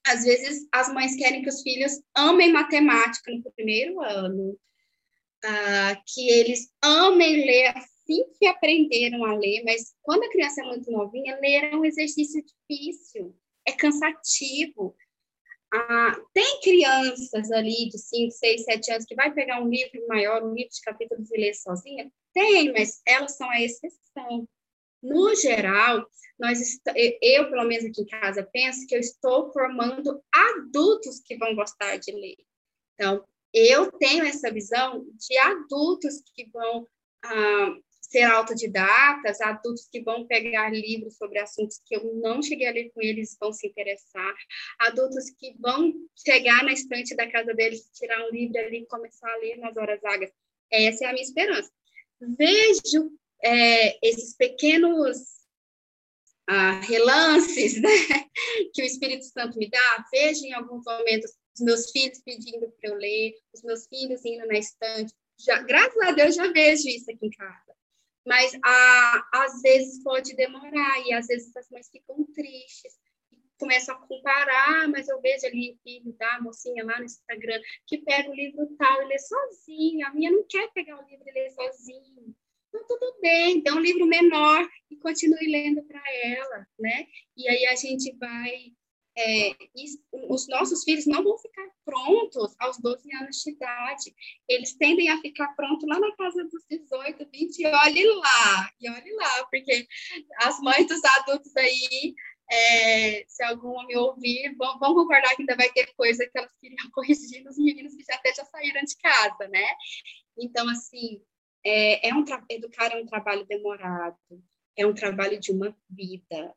às vezes as mães querem que os filhos amem matemática no primeiro ano, uh, que eles amem ler assim que aprenderam a ler, mas quando a criança é muito novinha, ler é um exercício difícil, é cansativo. Uh, tem crianças ali de 5, 6, 7 anos que vai pegar um livro maior, um livro de capítulos e ler sozinha? Tem, mas elas são a exceção. No geral, nós eu, pelo menos aqui em casa, penso que eu estou formando adultos que vão gostar de ler. Então, eu tenho essa visão de adultos que vão ah, ser autodidatas, adultos que vão pegar livros sobre assuntos que eu não cheguei a ler com eles, vão se interessar, adultos que vão chegar na estante da casa deles, tirar um livro ali e começar a ler nas horas vagas. Essa é a minha esperança. Vejo é, esses pequenos ah, relances né, *laughs* que o Espírito Santo me dá, vejo em alguns momentos os meus filhos pedindo para eu ler, os meus filhos indo na estante. Já, graças a Deus já vejo isso aqui em casa. Mas ah, às vezes pode demorar e às vezes as mães ficam tristes começam a comparar, mas eu vejo ali o filho da mocinha lá no Instagram que pega o livro tal e lê sozinho. A minha não quer pegar o livro e ler sozinho. Então, tudo bem, dá um livro menor e continue lendo para ela, né? E aí a gente vai é, os nossos filhos não vão ficar prontos aos 12 anos de idade. Eles tendem a ficar prontos lá na casa dos 18, 20, e olhe lá, e olhe lá, porque as mães dos adultos aí, é, se alguma me ouvir, vão, vão, concordar que ainda vai ter coisa que elas queriam *laughs* corrigir nos meninos que já até já saíram de casa, né? Então, assim, é, é um educar é um trabalho demorado, é um trabalho de uma vida,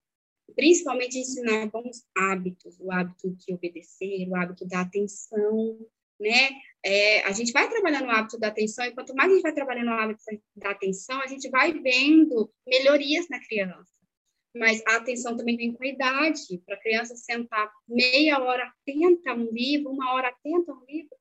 principalmente ensinar bons hábitos, o hábito de obedecer, o hábito da atenção, né? É, a gente vai trabalhando o hábito da atenção, e quanto mais a gente vai trabalhando o hábito da atenção, a gente vai vendo melhorias na criança. Mas a atenção também vem com a idade. Para a criança sentar meia hora atenta a um livro, uma hora atenta a um livro,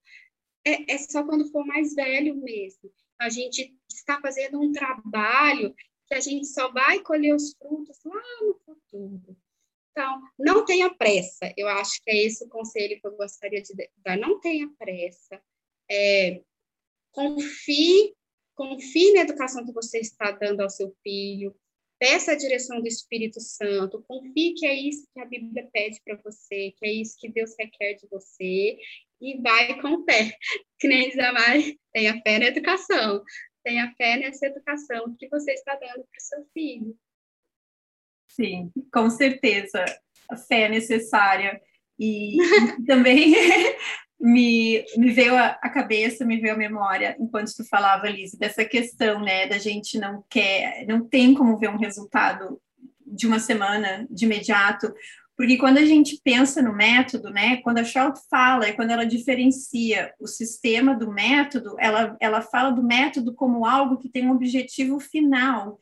é, é só quando for mais velho mesmo. A gente está fazendo um trabalho que a gente só vai colher os frutos lá no futuro. Então, não tenha pressa. Eu acho que é esse o conselho que eu gostaria de dar. Não tenha pressa. É, confie, confie na educação que você está dando ao seu filho. Peça a direção do Espírito Santo. Confie que é isso que a Bíblia pede para você, que é isso que Deus requer de você. E vai com fé. *laughs* Que nem diz a Mari, tenha fé na educação tenha fé nessa educação que você está dando para o seu filho. Sim, com certeza. A fé é necessária. E também *laughs* me, me veio a, cabeça, me veio a memória, enquanto tu falava, Liz, dessa questão, né, da gente não quer, não tem como ver um resultado de uma semana, de imediato, porque quando a gente pensa no método, né, quando a Charlotte fala e quando ela diferencia o sistema do método, ela, ela fala do método como algo que tem um objetivo final.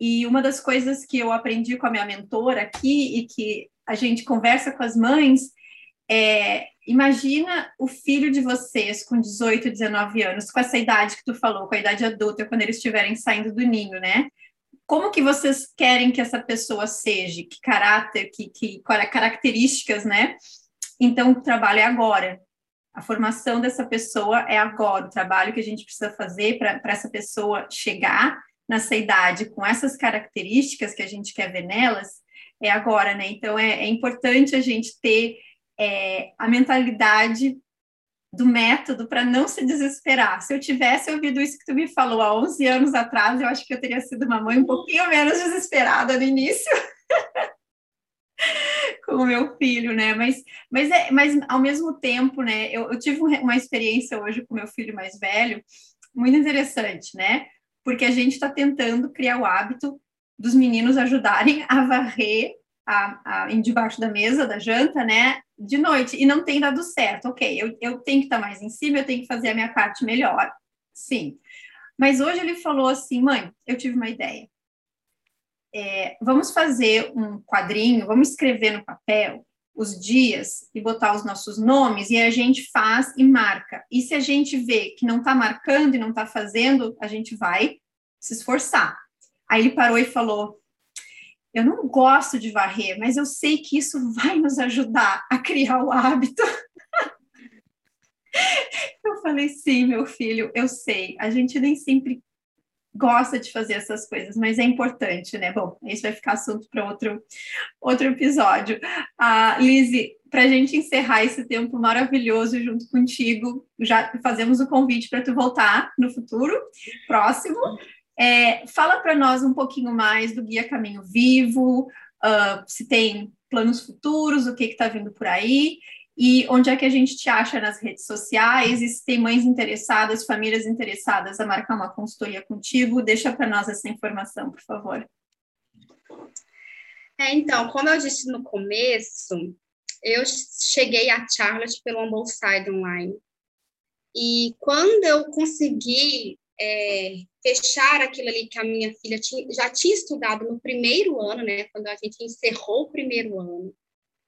E uma das coisas que eu aprendi com a minha mentora aqui e que a gente conversa com as mães é, imagina o filho de vocês com 18, 19 anos, com essa idade que tu falou, com a idade adulta, quando eles estiverem saindo do ninho, né? Como que vocês querem que essa pessoa seja, que caráter, que, que características, né? Então, o trabalho é agora. A formação dessa pessoa é agora. O trabalho que a gente precisa fazer para essa pessoa chegar nessa idade com essas características que a gente quer ver nelas é agora, né? Então, é, é importante a gente ter é, a mentalidade do método para não se desesperar. Se eu tivesse ouvido isso que tu me falou há 11 anos atrás, eu acho que eu teria sido uma mãe um pouquinho menos desesperada no início. *laughs* com o meu filho, né? Mas, mas, é, mas ao mesmo tempo, né? Eu, eu tive uma experiência hoje com meu filho mais velho, muito interessante, né? Porque a gente está tentando criar o hábito dos meninos ajudarem a varrer a, a, debaixo da mesa da janta, né? De noite e não tem dado certo. Ok, eu, eu tenho que estar mais em cima, eu tenho que fazer a minha parte melhor. Sim. Mas hoje ele falou assim, mãe, eu tive uma ideia. É, vamos fazer um quadrinho, vamos escrever no papel os dias e botar os nossos nomes e a gente faz e marca. E se a gente vê que não está marcando e não está fazendo, a gente vai se esforçar. Aí ele parou e falou: Eu não gosto de varrer, mas eu sei que isso vai nos ajudar a criar o hábito. *laughs* eu falei: Sim, meu filho, eu sei. A gente nem sempre gosta de fazer essas coisas, mas é importante, né? Bom, isso vai ficar assunto para outro, outro episódio. Ah, Lizzie, para a gente encerrar esse tempo maravilhoso junto contigo, já fazemos o convite para tu voltar no futuro próximo. É, fala para nós um pouquinho mais do Guia Caminho Vivo, uh, se tem planos futuros, o que está vindo por aí, e onde é que a gente te acha nas redes sociais, e se tem mães interessadas, famílias interessadas a marcar uma consultoria contigo, deixa para nós essa informação, por favor. É, então, como eu disse no começo, eu cheguei a Charlotte pelo Humble Side Online. E quando eu consegui é, fechar aquilo ali que a minha filha tinha, já tinha estudado no primeiro ano, né, quando a gente encerrou o primeiro ano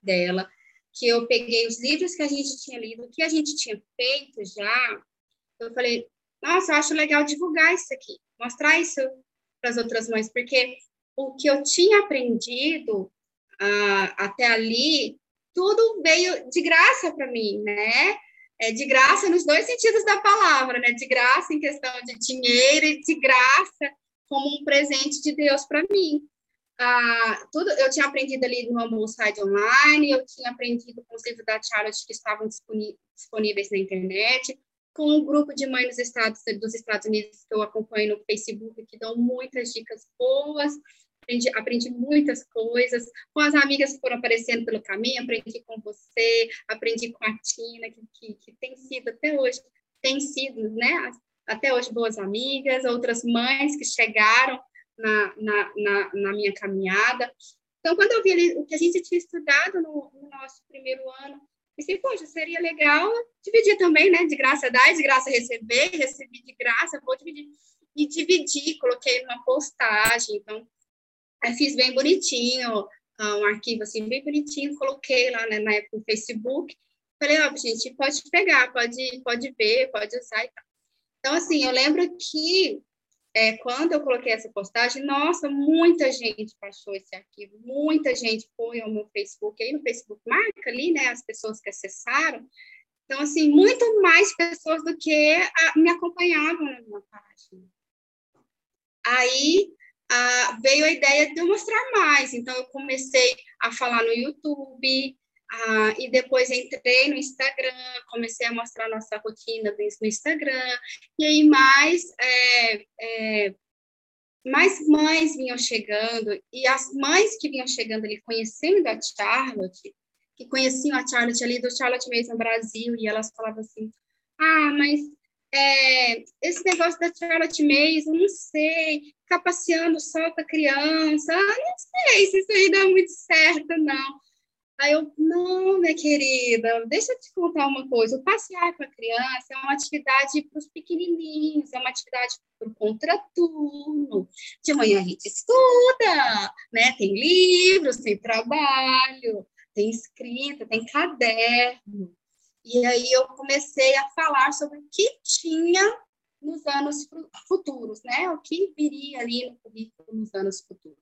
dela, que eu peguei os livros que a gente tinha lido, o que a gente tinha feito já, eu falei, nossa, eu acho legal divulgar isso aqui, mostrar isso para as outras mães, porque o que eu tinha aprendido uh, até ali, tudo veio de graça para mim, né? É, de graça nos dois sentidos da palavra, né? De graça em questão de dinheiro e de graça como um presente de Deus para mim. Ah, tudo eu tinha aprendido ali no Amor Site Online, eu tinha aprendido com os livros da Charlotte que estavam disponíveis na internet, com um grupo de mães dos Estados, dos Estados Unidos que eu acompanho no Facebook, que dão muitas dicas boas aprendi, aprendi muitas coisas, com as amigas que foram aparecendo pelo caminho, aprendi com você, aprendi com a Tina, que, que, que tem sido até hoje, tem sido, né, até hoje boas amigas, outras mães que chegaram na, na, na, na minha caminhada. Então, quando eu vi ali, o que a gente tinha estudado no, no nosso primeiro ano, pensei, poxa, seria legal dividir também, né? De graça dar, de graça receber, recebi de graça, vou dividir. E dividi, coloquei numa postagem. Então, Aí fiz bem bonitinho, ah, um arquivo assim, bem bonitinho, coloquei lá né, na época no Facebook. Falei, ó, oh, gente, pode pegar, pode, pode ver, pode usar e tal. Então, assim, eu lembro que é, quando eu coloquei essa postagem, nossa, muita gente baixou esse arquivo, muita gente foi ao meu Facebook, aí no Facebook marca ali, né, as pessoas que acessaram. Então, assim, muito mais pessoas do que a, me acompanhavam na minha página. Aí, ah, veio a ideia de eu mostrar mais. Então, eu comecei a falar no YouTube, ah, e depois entrei no Instagram, comecei a mostrar nossa rotina no Instagram, e aí mais, é, é, mais mães vinham chegando, e as mães que vinham chegando ali, conhecendo a Charlotte, que conheciam a Charlotte ali do Charlotte Mason Brasil, e elas falavam assim, ah, mas é, esse negócio da Charlotte Mason, não sei, ficar passeando só com a criança, não sei se isso aí dá muito certo, não. Aí eu, não, minha querida, deixa eu te contar uma coisa. O passear com a criança é uma atividade para os pequenininhos, é uma atividade para o contraturno. De manhã a gente estuda, né? Tem livros, tem trabalho, tem escrita, tem caderno. E aí eu comecei a falar sobre o que tinha nos anos futuros, né? O que viria ali no currículo nos anos futuros.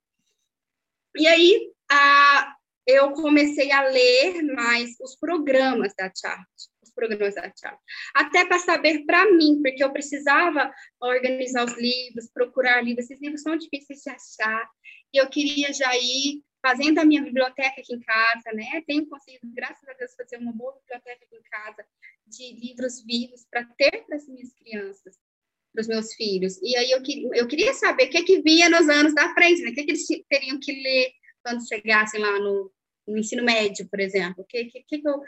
E aí a, eu comecei a ler mais os programas da Chart, os programas da Chart, até para saber para mim, porque eu precisava organizar os livros, procurar livros, esses livros são difíceis de achar, e eu queria já ir fazendo a minha biblioteca aqui em casa, né? Tenho conseguido, graças a Deus, fazer uma boa biblioteca aqui em casa de livros vivos para ter para as minhas crianças, para os meus filhos. E aí eu, eu queria saber o que, que vinha nos anos da frente, né? O que, que eles teriam que ler quando chegassem lá no, no ensino médio, por exemplo. Que, que, que eu,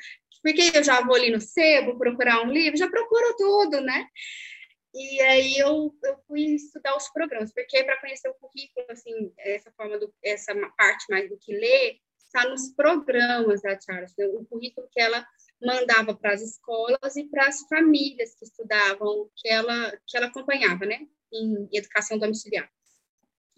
porque eu já vou ali no sebo procurar um livro, já procuro tudo, né? E aí eu, eu fui estudar os programas, porque para conhecer o currículo, assim, essa forma do, essa parte mais do que ler, está nos programas da Charles, né? o currículo que ela mandava para as escolas e para as famílias que estudavam, que ela, que ela acompanhava, né, em educação domiciliar.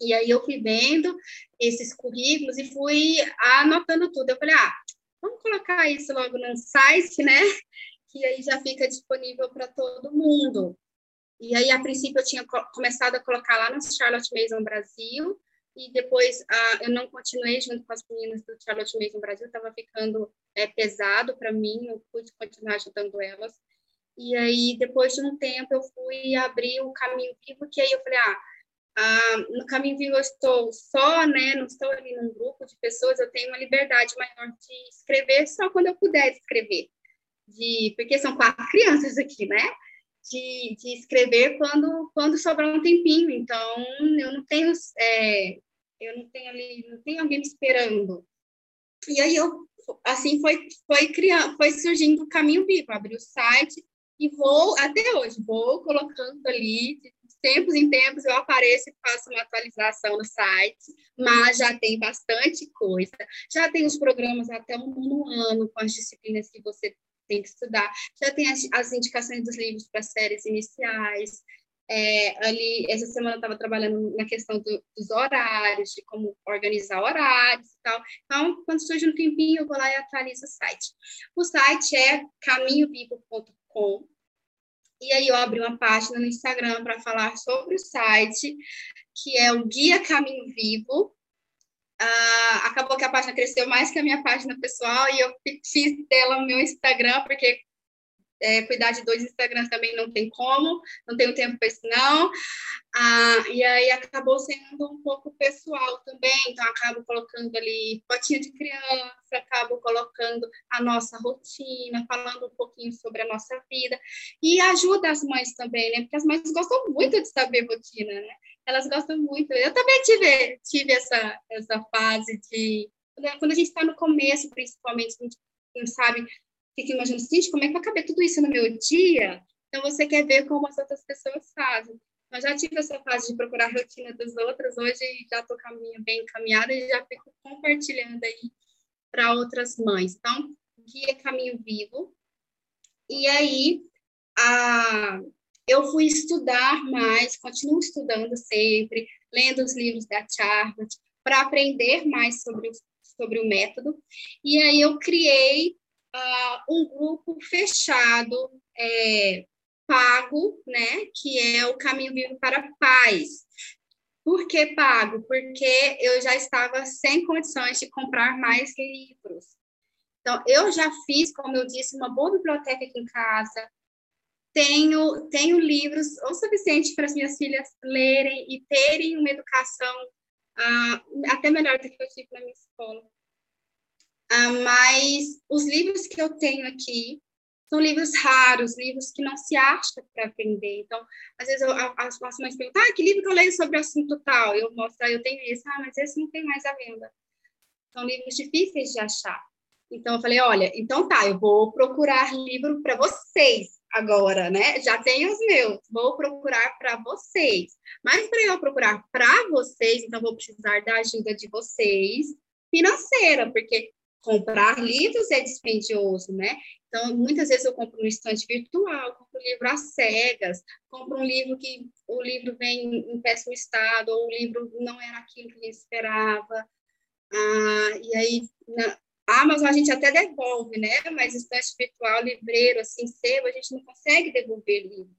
E aí eu fui vendo esses currículos e fui anotando tudo. Eu falei, ah, vamos colocar isso logo no site, né? *laughs* Que aí já fica disponível para todo mundo. E aí, a princípio, eu tinha começado a colocar lá no Charlotte Mason Brasil, e depois eu não continuei junto com as meninas do Charlotte Mason Brasil, estava ficando é, pesado para mim, não pude continuar ajudando elas. E aí, depois de um tempo, eu fui abrir o Caminho Vivo, que aí eu falei, ah, ah, no Caminho Vivo eu estou só, né, não estou ali num grupo de pessoas, eu tenho uma liberdade maior de escrever só quando eu puder escrever. De, porque são quatro *laughs* crianças aqui, né? De, de escrever quando, quando sobrar um tempinho. Então, eu não tenho, é, eu não tenho ali, não tenho alguém me esperando. E aí eu, assim, foi, foi criando, foi surgindo o Caminho Vivo, abri o site e vou, até hoje, vou colocando ali, de tempos em tempos eu apareço e faço uma atualização no site, mas já tem bastante coisa. Já tem os programas até um no ano, com as disciplinas que você tem que estudar. Já tem as, as indicações dos livros para séries iniciais. É, ali, essa semana eu estava trabalhando na questão do, dos horários, de como organizar horários e tal. Então, quando surge um tempinho, eu vou lá e atualizo o site. O site é caminhovivo.com. E aí eu abri uma página no Instagram para falar sobre o site, que é o Guia Caminho Vivo. Uh, acabou que a página cresceu mais que a minha página pessoal e eu fiz dela o meu Instagram, porque é, cuidar de dois Instagrams também não tem como, não tenho tempo para isso não. Ah, e aí acabou sendo um pouco pessoal também, então acabo colocando ali fotinha de criança, acabo colocando a nossa rotina, falando um pouquinho sobre a nossa vida, e ajuda as mães também, né? Porque as mães gostam muito de saber rotina, né? Elas gostam muito. Eu também tive, tive essa, essa fase de. Quando a gente está no começo, principalmente, a gente não sabe fica imaginando, gente, como é que vai caber tudo isso no meu dia? Então, você quer ver como as outras pessoas fazem. Eu já tive essa fase de procurar a rotina dos outros, hoje já estou caminho bem encaminhada e já fico compartilhando aí para outras mães. Então, guia Caminho Vivo. E aí, a, eu fui estudar mais, continuo estudando sempre, lendo os livros da Charlotte, para aprender mais sobre, sobre o método. E aí eu criei uh, um grupo fechado, é, pago, né, que é o Caminho Vivo para Paz. Por que pago? Porque eu já estava sem condições de comprar mais livros. Então, eu já fiz, como eu disse, uma boa biblioteca aqui em casa. Tenho, tenho livros o suficiente para as minhas filhas lerem e terem uma educação uh, até melhor do que eu tive na minha escola. Ah, mas os livros que eu tenho aqui são livros raros, livros que não se acham para aprender. Então, às vezes eu, as, as mães perguntam, ah, que livro que eu leio sobre o assunto tal? Eu mostro, ah, eu tenho esse, ah, mas esse não tem mais à venda. São livros difíceis de achar. Então, eu falei, olha, então tá, eu vou procurar livro para vocês agora, né? Já tenho os meus, vou procurar para vocês. Mas para eu procurar para vocês, então vou precisar da ajuda de vocês financeira, porque comprar livros é dispendioso, né? Então, muitas vezes eu compro no estante virtual, compro um livro às cegas, compro um livro que o livro vem em péssimo estado, ou o livro não era aquilo que gente esperava. Ah, e aí, na Amazon a gente até devolve, né? Mas estante virtual, livreiro, assim, sebo, a gente não consegue devolver livro.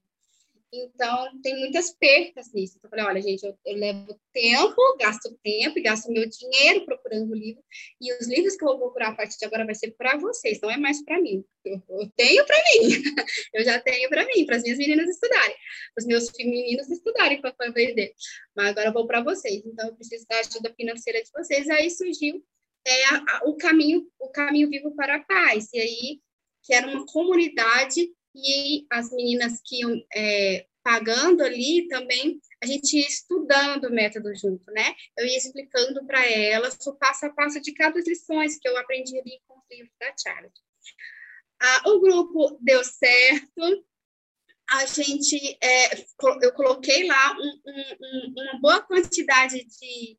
Então, tem muitas percas nisso. Então, eu falei, olha, gente, eu, eu, levo tempo, gasto tempo e gasto meu dinheiro procurando o livro. E os livros que eu vou procurar a partir de agora vai ser para vocês, não é mais para mim. Eu, eu tenho para mim. *laughs* eu já tenho para mim, para as minhas meninas estudarem, para os meus meninos estudarem para aprender. Mas agora eu vou para vocês. Então, eu preciso da ajuda financeira de vocês. Aí surgiu é, a, a, o caminho, o caminho vivo para a paz. E aí, que era uma comunidade e as meninas que iam é, pagando ali também, a gente ia estudando o método junto, né? Eu ia explicando para elas o passo a passo de cada lições que eu aprendi ali com os livros da Charlotte. Ah, o grupo deu certo, a gente, é, eu coloquei lá um, um, uma boa quantidade de,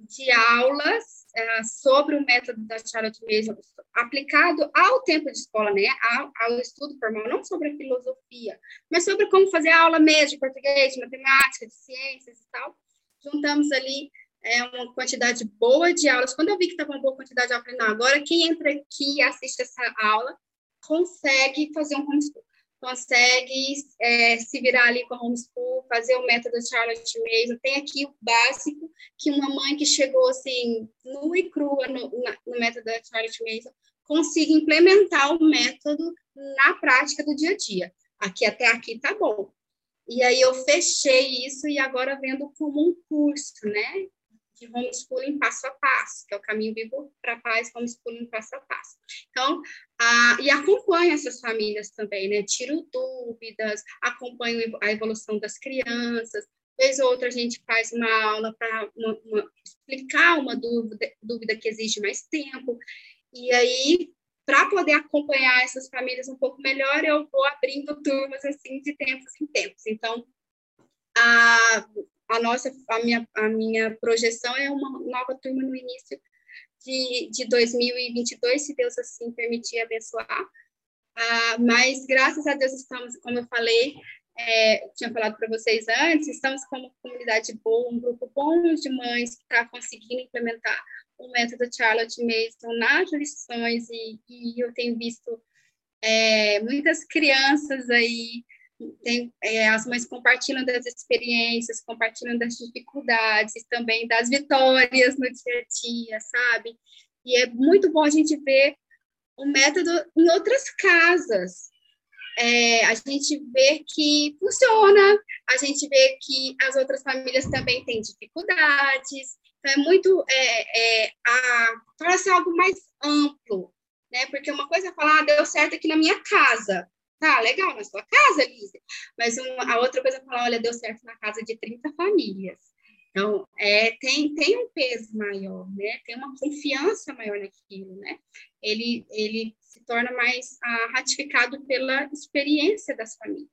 de aulas uh, sobre o método da Charlotte Mason aplicado ao tempo de escola, né, ao, ao, estudo formal, não sobre a filosofia, mas sobre como fazer aula mesmo de português, de matemática, de ciências e tal. Juntamos ali é, uma quantidade boa de aulas. Quando eu vi que estava uma boa quantidade eu falei, agora quem entra aqui e assiste essa aula consegue fazer um homeschool consegue é, se virar ali com a homeschool, fazer o método Charlotte Mason. Tem aqui o básico que uma mãe que chegou assim, nua e crua no, no método da Charlotte Mason, consiga implementar o método na prática do dia a dia. Aqui até aqui tá bom. E aí eu fechei isso e agora vendo como um curso, né? De homeschooling passo a passo, que é o caminho vivo para paz, homeschooling passo a passo. Então, a, e acompanho essas famílias também, né? Tiro dúvidas, acompanho a evolução das crianças. Vez ou outra a gente faz uma aula para explicar uma dúvida, dúvida que exige mais tempo. E aí, para poder acompanhar essas famílias um pouco melhor, eu vou abrindo turmas assim de tempos em tempos. Então, a, a nossa, a minha, a minha projeção é uma nova turma no início de, de 2022, se Deus assim permitir abençoar. Ah, mas graças a Deus estamos, como eu falei, é, tinha falado para vocês antes, estamos com uma comunidade boa, um grupo bom de mães que está conseguindo implementar o método Charlotte Mason nas lições e, e eu tenho visto é, muitas crianças aí tem, é, as mães compartilham das experiências, compartilham das dificuldades, também das vitórias no dia a dia, sabe? E é muito bom a gente ver o método em outras casas. É, a gente vê que funciona, a gente vê que as outras famílias também têm dificuldades. Então, é muito. É, é, torna-se algo mais amplo, né? Porque uma coisa é falar, ah, deu certo aqui na minha casa, Tá, legal, na sua casa, Lisa. Mas a outra coisa é falar, olha, deu certo na casa de 30 famílias. Então, é, tem, tem um peso maior, né? Tem uma confiança maior naquilo, né? Ele, ele se torna mais ah, ratificado pela experiência das famílias.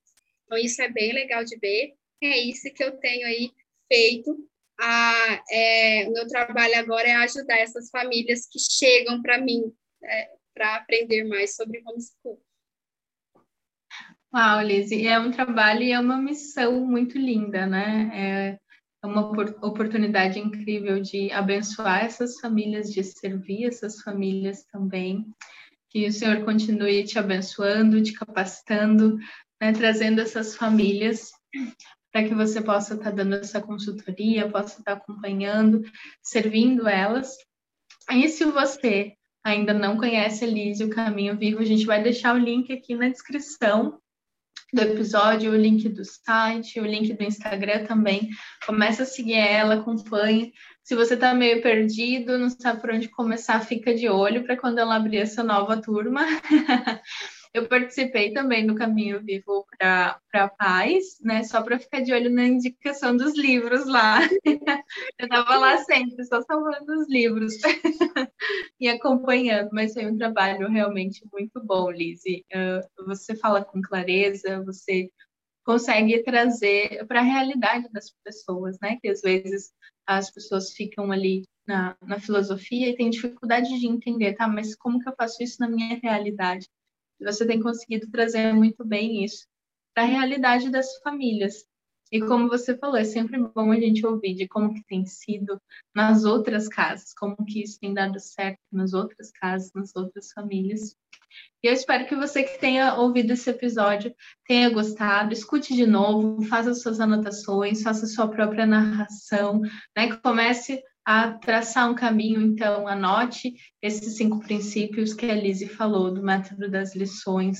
Então, isso é bem legal de ver. É isso que eu tenho aí feito. Ah, é, o meu trabalho agora é ajudar essas famílias que chegam para mim é, para aprender mais sobre homeschool. Uau, Lizzie, é um trabalho e é uma missão muito linda, né? É uma oportunidade incrível de abençoar essas famílias, de servir essas famílias também. Que o Senhor continue te abençoando, te capacitando, né? trazendo essas famílias para que você possa estar tá dando essa consultoria, possa estar tá acompanhando, servindo elas. E se você ainda não conhece a Lise, o Caminho Vivo, a gente vai deixar o link aqui na descrição do episódio, o link do site, o link do Instagram também. Começa a seguir ela, acompanhe. Se você está meio perdido, não sabe por onde começar, fica de olho para quando ela abrir essa nova turma. *laughs* Eu participei também do Caminho Vivo para a Paz, né? Só para ficar de olho na indicação dos livros lá. *laughs* Eu estava lá sempre, só salvando os livros *laughs* e acompanhando, mas foi um trabalho realmente muito bom, Lizzie. Uh, você fala com clareza, você consegue trazer para a realidade das pessoas, né? Que às vezes as pessoas ficam ali na, na filosofia e têm dificuldade de entender, tá? Mas como que eu faço isso na minha realidade? Você tem conseguido trazer muito bem isso para a realidade das famílias. E como você falou, é sempre bom a gente ouvir de como que tem sido nas outras casas, como que isso tem dado certo nas outras casas, nas outras famílias. E eu espero que você que tenha ouvido esse episódio tenha gostado, escute de novo, faça suas anotações, faça sua própria narração, né? Comece a traçar um caminho, então anote esses cinco princípios que a Lise falou do método das lições,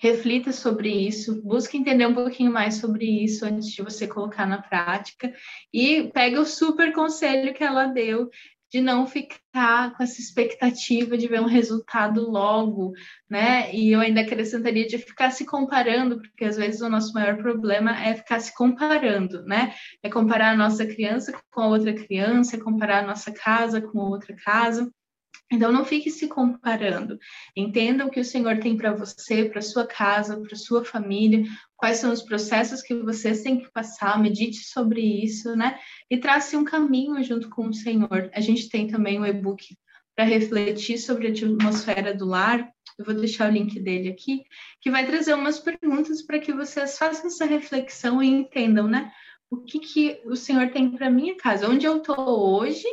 reflita sobre isso, busque entender um pouquinho mais sobre isso antes de você colocar na prática e pega o super conselho que ela deu de não ficar com essa expectativa de ver um resultado logo, né? E eu ainda acrescentaria de ficar se comparando, porque às vezes o nosso maior problema é ficar se comparando, né? É comparar a nossa criança com a outra criança, é comparar a nossa casa com outra casa. Então, não fique se comparando. Entenda o que o Senhor tem para você, para sua casa, para sua família, quais são os processos que vocês têm que passar, medite sobre isso, né? E trace um caminho junto com o Senhor. A gente tem também o um e-book para refletir sobre a atmosfera do lar. Eu vou deixar o link dele aqui, que vai trazer umas perguntas para que vocês façam essa reflexão e entendam, né? O que, que o Senhor tem para minha casa? Onde eu estou hoje?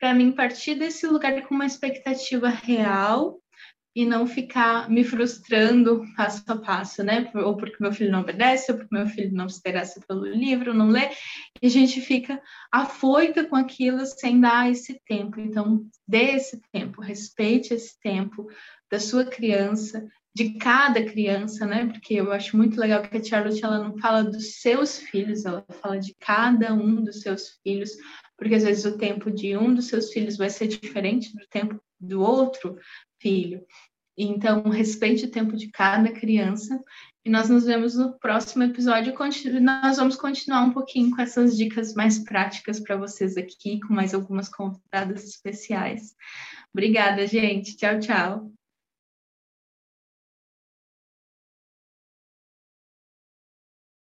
Para mim partir desse lugar com uma expectativa real e não ficar me frustrando passo a passo, né? Ou porque meu filho não obedece, ou porque meu filho não se interessa pelo livro, não lê, e a gente fica afoita com aquilo sem dar esse tempo. Então, dê esse tempo, respeite esse tempo da sua criança, de cada criança, né? Porque eu acho muito legal que a Charlotte ela não fala dos seus filhos, ela fala de cada um dos seus filhos, porque às vezes o tempo de um dos seus filhos vai ser diferente do tempo do outro filho. Então, respeite o tempo de cada criança. E nós nos vemos no próximo episódio. Nós vamos continuar um pouquinho com essas dicas mais práticas para vocês aqui, com mais algumas convidadas especiais. Obrigada, gente. Tchau, tchau.